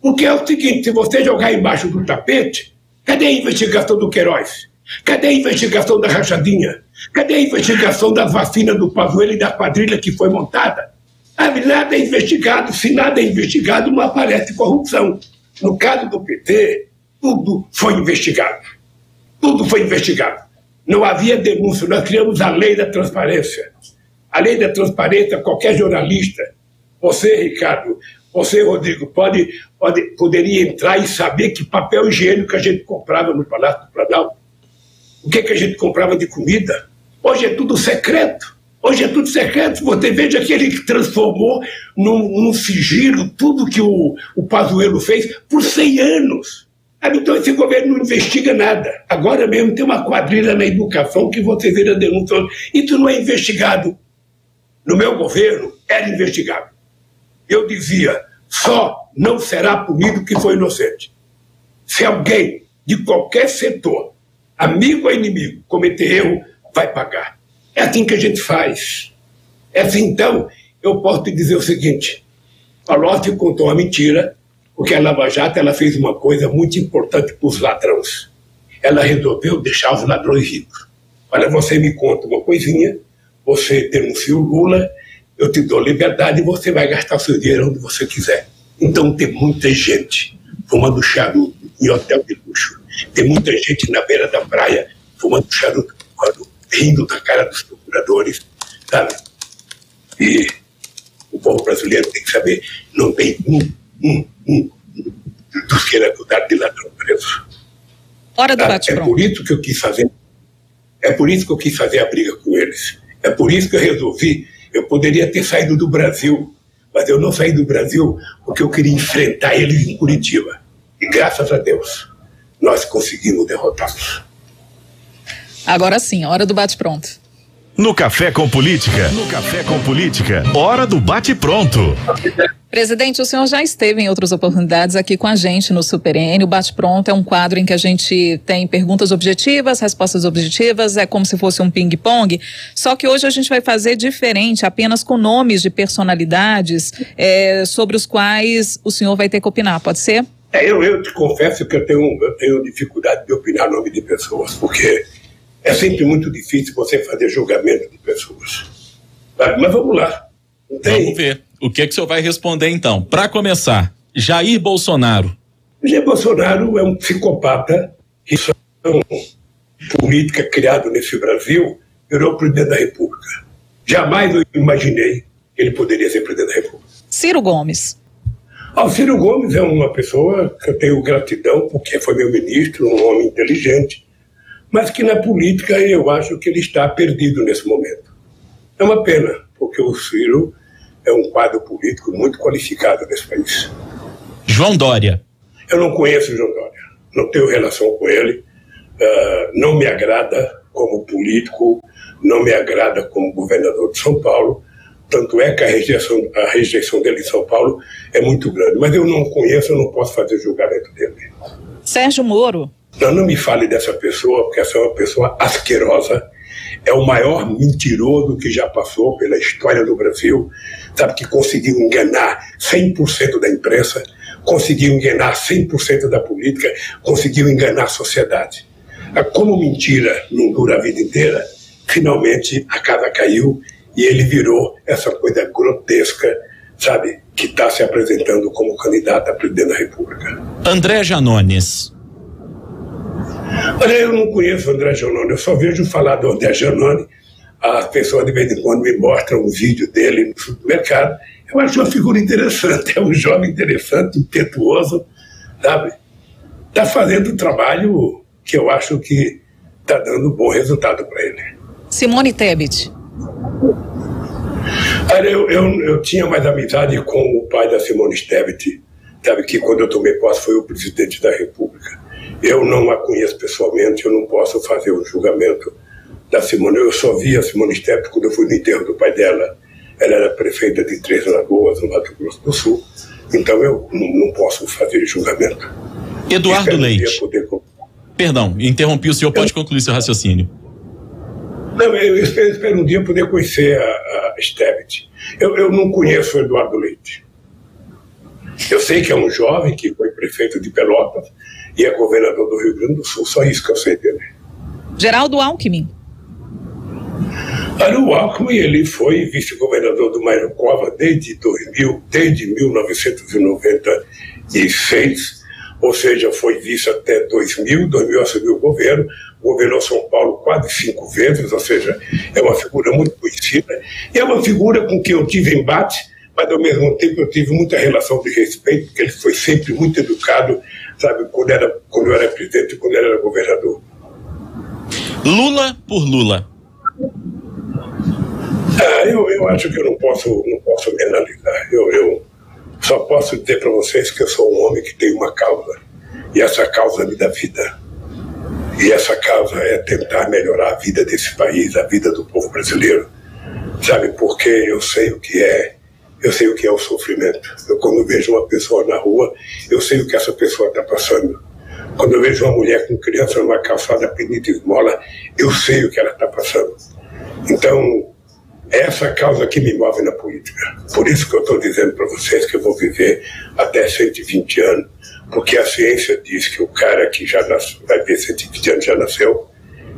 Porque é o seguinte: se você jogar embaixo do tapete, cadê a investigação do Queiroz? Cadê a investigação da rachadinha? Cadê a investigação das vacinas do Pazuello e da quadrilha que foi montada? Nada é investigado. Se nada é investigado, não aparece corrupção. No caso do PT, tudo foi investigado. Tudo foi investigado. Não havia denúncia. Nós criamos a lei da transparência. A lei da transparência, qualquer jornalista, você, Ricardo, você, Rodrigo, pode, pode, poderia entrar e saber que papel higiênico a gente comprava no Palácio do Planalto. O que, que a gente comprava de comida. Hoje é tudo secreto. Hoje é tudo secreto. Você veja que ele transformou num, num sigilo tudo que o, o Pazuello fez por 100 anos. Então esse governo não investiga nada. Agora mesmo tem uma quadrilha na educação que você vira denúncia. Isso não é investigado. No meu governo era investigado. Eu dizia, só não será punido que foi inocente. Se alguém de qualquer setor, amigo ou inimigo, cometer erro, vai pagar. É assim que a gente faz. É assim, então, eu posso te dizer o seguinte: Palocci contou uma mentira porque a Lava Jato ela fez uma coisa muito importante para os ladrões. Ela resolveu deixar os ladrões ricos. Olha, você me conta uma coisinha, você denuncia o Lula, eu te dou liberdade e você vai gastar o seu dinheiro onde você quiser. Então tem muita gente fumando charuto em hotel de luxo. Tem muita gente na beira da praia fumando charuto, rindo da cara dos procuradores, sabe? E o povo brasileiro tem que saber, não tem um um, um, dos que era cuidado de ladrão preso. Hora do bate É por isso que eu quis fazer. É por isso que eu quis fazer a briga com eles. É por isso que eu resolvi. Eu poderia ter saído do Brasil, mas eu não saí do Brasil porque eu queria enfrentar eles em Curitiba. E graças a Deus, nós conseguimos derrotá-los. Agora sim, hora do bate-pronto. No Café com Política. No Café com Política. Hora do bate-pronto. Presidente, o senhor já esteve em outras oportunidades aqui com a gente no Super N. O Bate Pronto é um quadro em que a gente tem perguntas objetivas, respostas objetivas, é como se fosse um ping-pong. Só que hoje a gente vai fazer diferente, apenas com nomes de personalidades é, sobre os quais o senhor vai ter que opinar. Pode ser? É, eu, eu te confesso que eu tenho, eu tenho dificuldade de opinar nome de pessoas, porque é sempre muito difícil você fazer julgamento de pessoas. Mas vamos lá. Tem... Vamos ver. O que, é que o senhor vai responder então? Para começar, Jair Bolsonaro. Jair Bolsonaro é um psicopata que só política criado nesse Brasil virou presidente da República. Jamais eu imaginei que ele poderia ser presidente da República. Ciro Gomes. Ah, o Ciro Gomes é uma pessoa que eu tenho gratidão porque foi meu ministro, um homem inteligente, mas que na política eu acho que ele está perdido nesse momento. É uma pena, porque o Ciro é um quadro político muito qualificado nesse país. João Dória. Eu não conheço o João Dória, não tenho relação com ele, uh, não me agrada como político, não me agrada como governador de São Paulo, tanto é que a rejeição, a rejeição dele em São Paulo é muito grande, mas eu não conheço, eu não posso fazer julgamento dele. Sérgio Moro. Não, não me fale dessa pessoa, porque essa é uma pessoa asquerosa, é o maior mentiroso que já passou pela história do Brasil, sabe, que conseguiu enganar 100% da imprensa, conseguiu enganar 100% da política, conseguiu enganar a sociedade. Ah, como mentira não dura a vida inteira, finalmente a casa caiu e ele virou essa coisa grotesca, sabe, que está se apresentando como candidato a presidente da República. André Janones. Olha, eu não conheço o André Janone, eu só vejo falar do André Janone. As pessoas de vez em quando me mostram um vídeo dele no supermercado. Eu acho uma figura interessante, é um jovem interessante, impetuoso, sabe? Está fazendo um trabalho que eu acho que está dando bom resultado para ele. Simone Tebet. Olha, eu, eu, eu, tinha mais amizade com o pai da Simone Tebet, sabe, que quando eu tomei posse foi o presidente da República. Eu não a conheço pessoalmente, eu não posso fazer um julgamento da Simone. Eu só vi a Simone Stepp quando eu fui no enterro do pai dela. Ela era prefeita de Três Lagoas, no Mato Grosso do Sul. Então eu não, posso fazer julgamento. Eduardo Leite. Poder... Perdão, interrompi o senhor, pode concluir seu raciocínio. Não, eu espero, espero um dia poder conhecer a, a Stebbit. Eu, eu não conheço o Eduardo Leite. Eu sei que é um jovem que foi prefeito de Pelotas, e é governador do Rio Grande do Sul. Só isso que eu sei dele. Geraldo Alckmin. O Alckmin ele foi vice-governador do Mário Cova desde, 2000, desde 1996, ou seja, foi vice até 2000, 2000 assumiu o governo, governou São Paulo quase cinco vezes, ou seja, é uma figura muito conhecida, e é uma figura com quem eu tive embate, mas ao mesmo tempo eu tive muita relação de respeito, porque ele foi sempre muito educado, sabe, quando, era, quando eu era presidente e quando ele era governador. Lula por Lula. Ah, eu, eu acho que eu não posso, não posso me analisar. Eu, eu só posso dizer para vocês que eu sou um homem que tem uma causa. E essa causa me dá vida. E essa causa é tentar melhorar a vida desse país, a vida do povo brasileiro. Sabe, porque eu sei o que é eu sei o que é o sofrimento. Eu, quando vejo uma pessoa na rua, eu sei o que essa pessoa está passando. Quando eu vejo uma mulher com criança numa calçada pedindo esmola, eu sei o que ela está passando. Então, é essa causa que me move na política. Por isso que eu estou dizendo para vocês que eu vou viver até 120 anos, porque a ciência diz que o cara que já vai ver 120 anos já nasceu,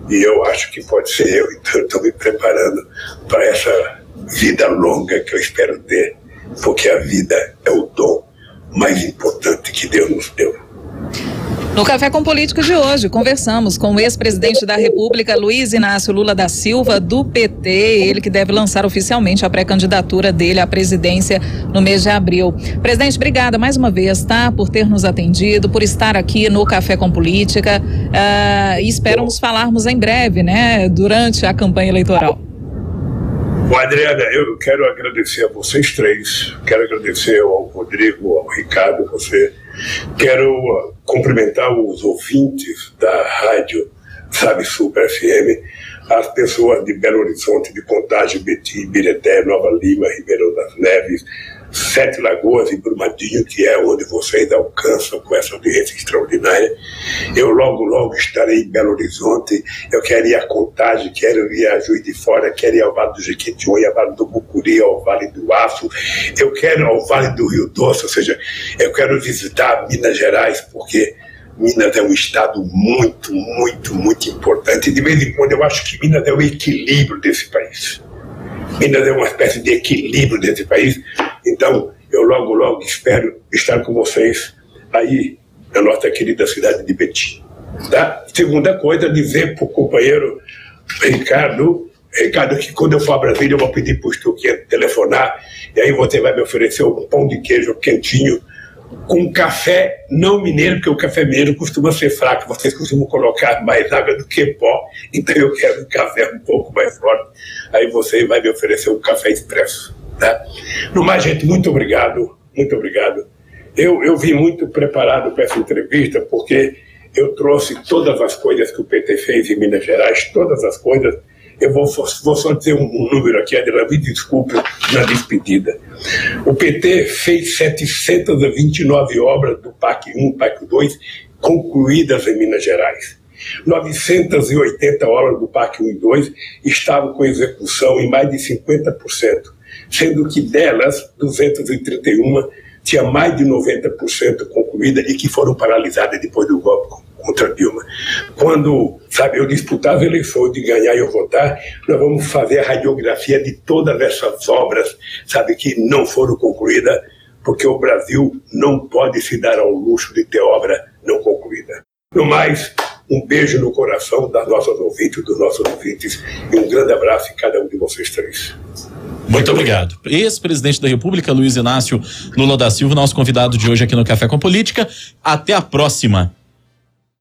e eu acho que pode ser eu. Então, estou me preparando para essa vida longa que eu espero ter, porque a vida é o dom mais importante que Deus nos deu. No Café com Político de hoje, conversamos com o ex-presidente da República, Luiz Inácio Lula da Silva, do PT, ele que deve lançar oficialmente a pré-candidatura dele à presidência no mês de abril. Presidente, obrigada mais uma vez, tá? Por ter nos atendido, por estar aqui no Café com Política. Uh, e espero nos falarmos em breve, né? Durante a campanha eleitoral. Bom, Adriana, eu quero agradecer a vocês três, quero agradecer ao Rodrigo, ao Ricardo, você. Quero cumprimentar os ouvintes da rádio Sabe Super FM, as pessoas de Belo Horizonte, de Contagem, Betim, Bireté, Nova Lima, Ribeirão das Neves, Sete Lagoas e Brumadinho, que é onde vocês alcançam com essa audiência extraordinária. Eu logo, logo estarei em Belo Horizonte. Eu quero ir a Contagem, quero ir a Juiz de Fora, quero ir ao Vale do Jequitinhonha, ao Vale do Bucuri, ao Vale do Aço. Eu quero ao Vale do Rio Doce, ou seja, eu quero visitar Minas Gerais, porque Minas é um estado muito, muito, muito importante. De vez em quando eu acho que Minas é o equilíbrio desse país. Minas é uma espécie de equilíbrio desse país. Então, eu logo, logo espero estar com vocês aí na nossa querida cidade de Betim. Tá? Segunda coisa, dizer para o companheiro Ricardo, Ricardo, que quando eu for a Brasília eu vou pedir para o Stuquinha telefonar e aí você vai me oferecer um pão de queijo quentinho com café não mineiro, porque o café mineiro costuma ser fraco, vocês costumam colocar mais água do que pó, então eu quero um café um pouco mais forte. Aí você vai me oferecer um café expresso. Tá? No mais, gente, muito obrigado, muito obrigado. Eu, eu vim muito preparado para essa entrevista, porque eu trouxe todas as coisas que o PT fez em Minas Gerais, todas as coisas eu vou, vou só dizer um, um número aqui, Adela, me desculpe na despedida. O PT fez 729 obras do PAC 1, PAC 2, concluídas em Minas Gerais. 980 obras do Parque 1 e 2 estavam com execução em mais de 50%, sendo que delas, 231 tinha mais de 90% concluída e que foram paralisadas depois do golpe contra Dilma. Quando, sabe, eu disputar as eleições, de ganhar e eu votar, nós vamos fazer a radiografia de todas essas obras, sabe, que não foram concluídas, porque o Brasil não pode se dar ao luxo de ter obra não concluída. No mais, um beijo no coração das nossas ouvintes, dos nossos ouvintes, e um grande abraço em cada um de vocês três. Muito obrigado. Ex-presidente da República, Luiz Inácio Lula da Silva, nosso convidado de hoje aqui no Café com Política. Até a próxima.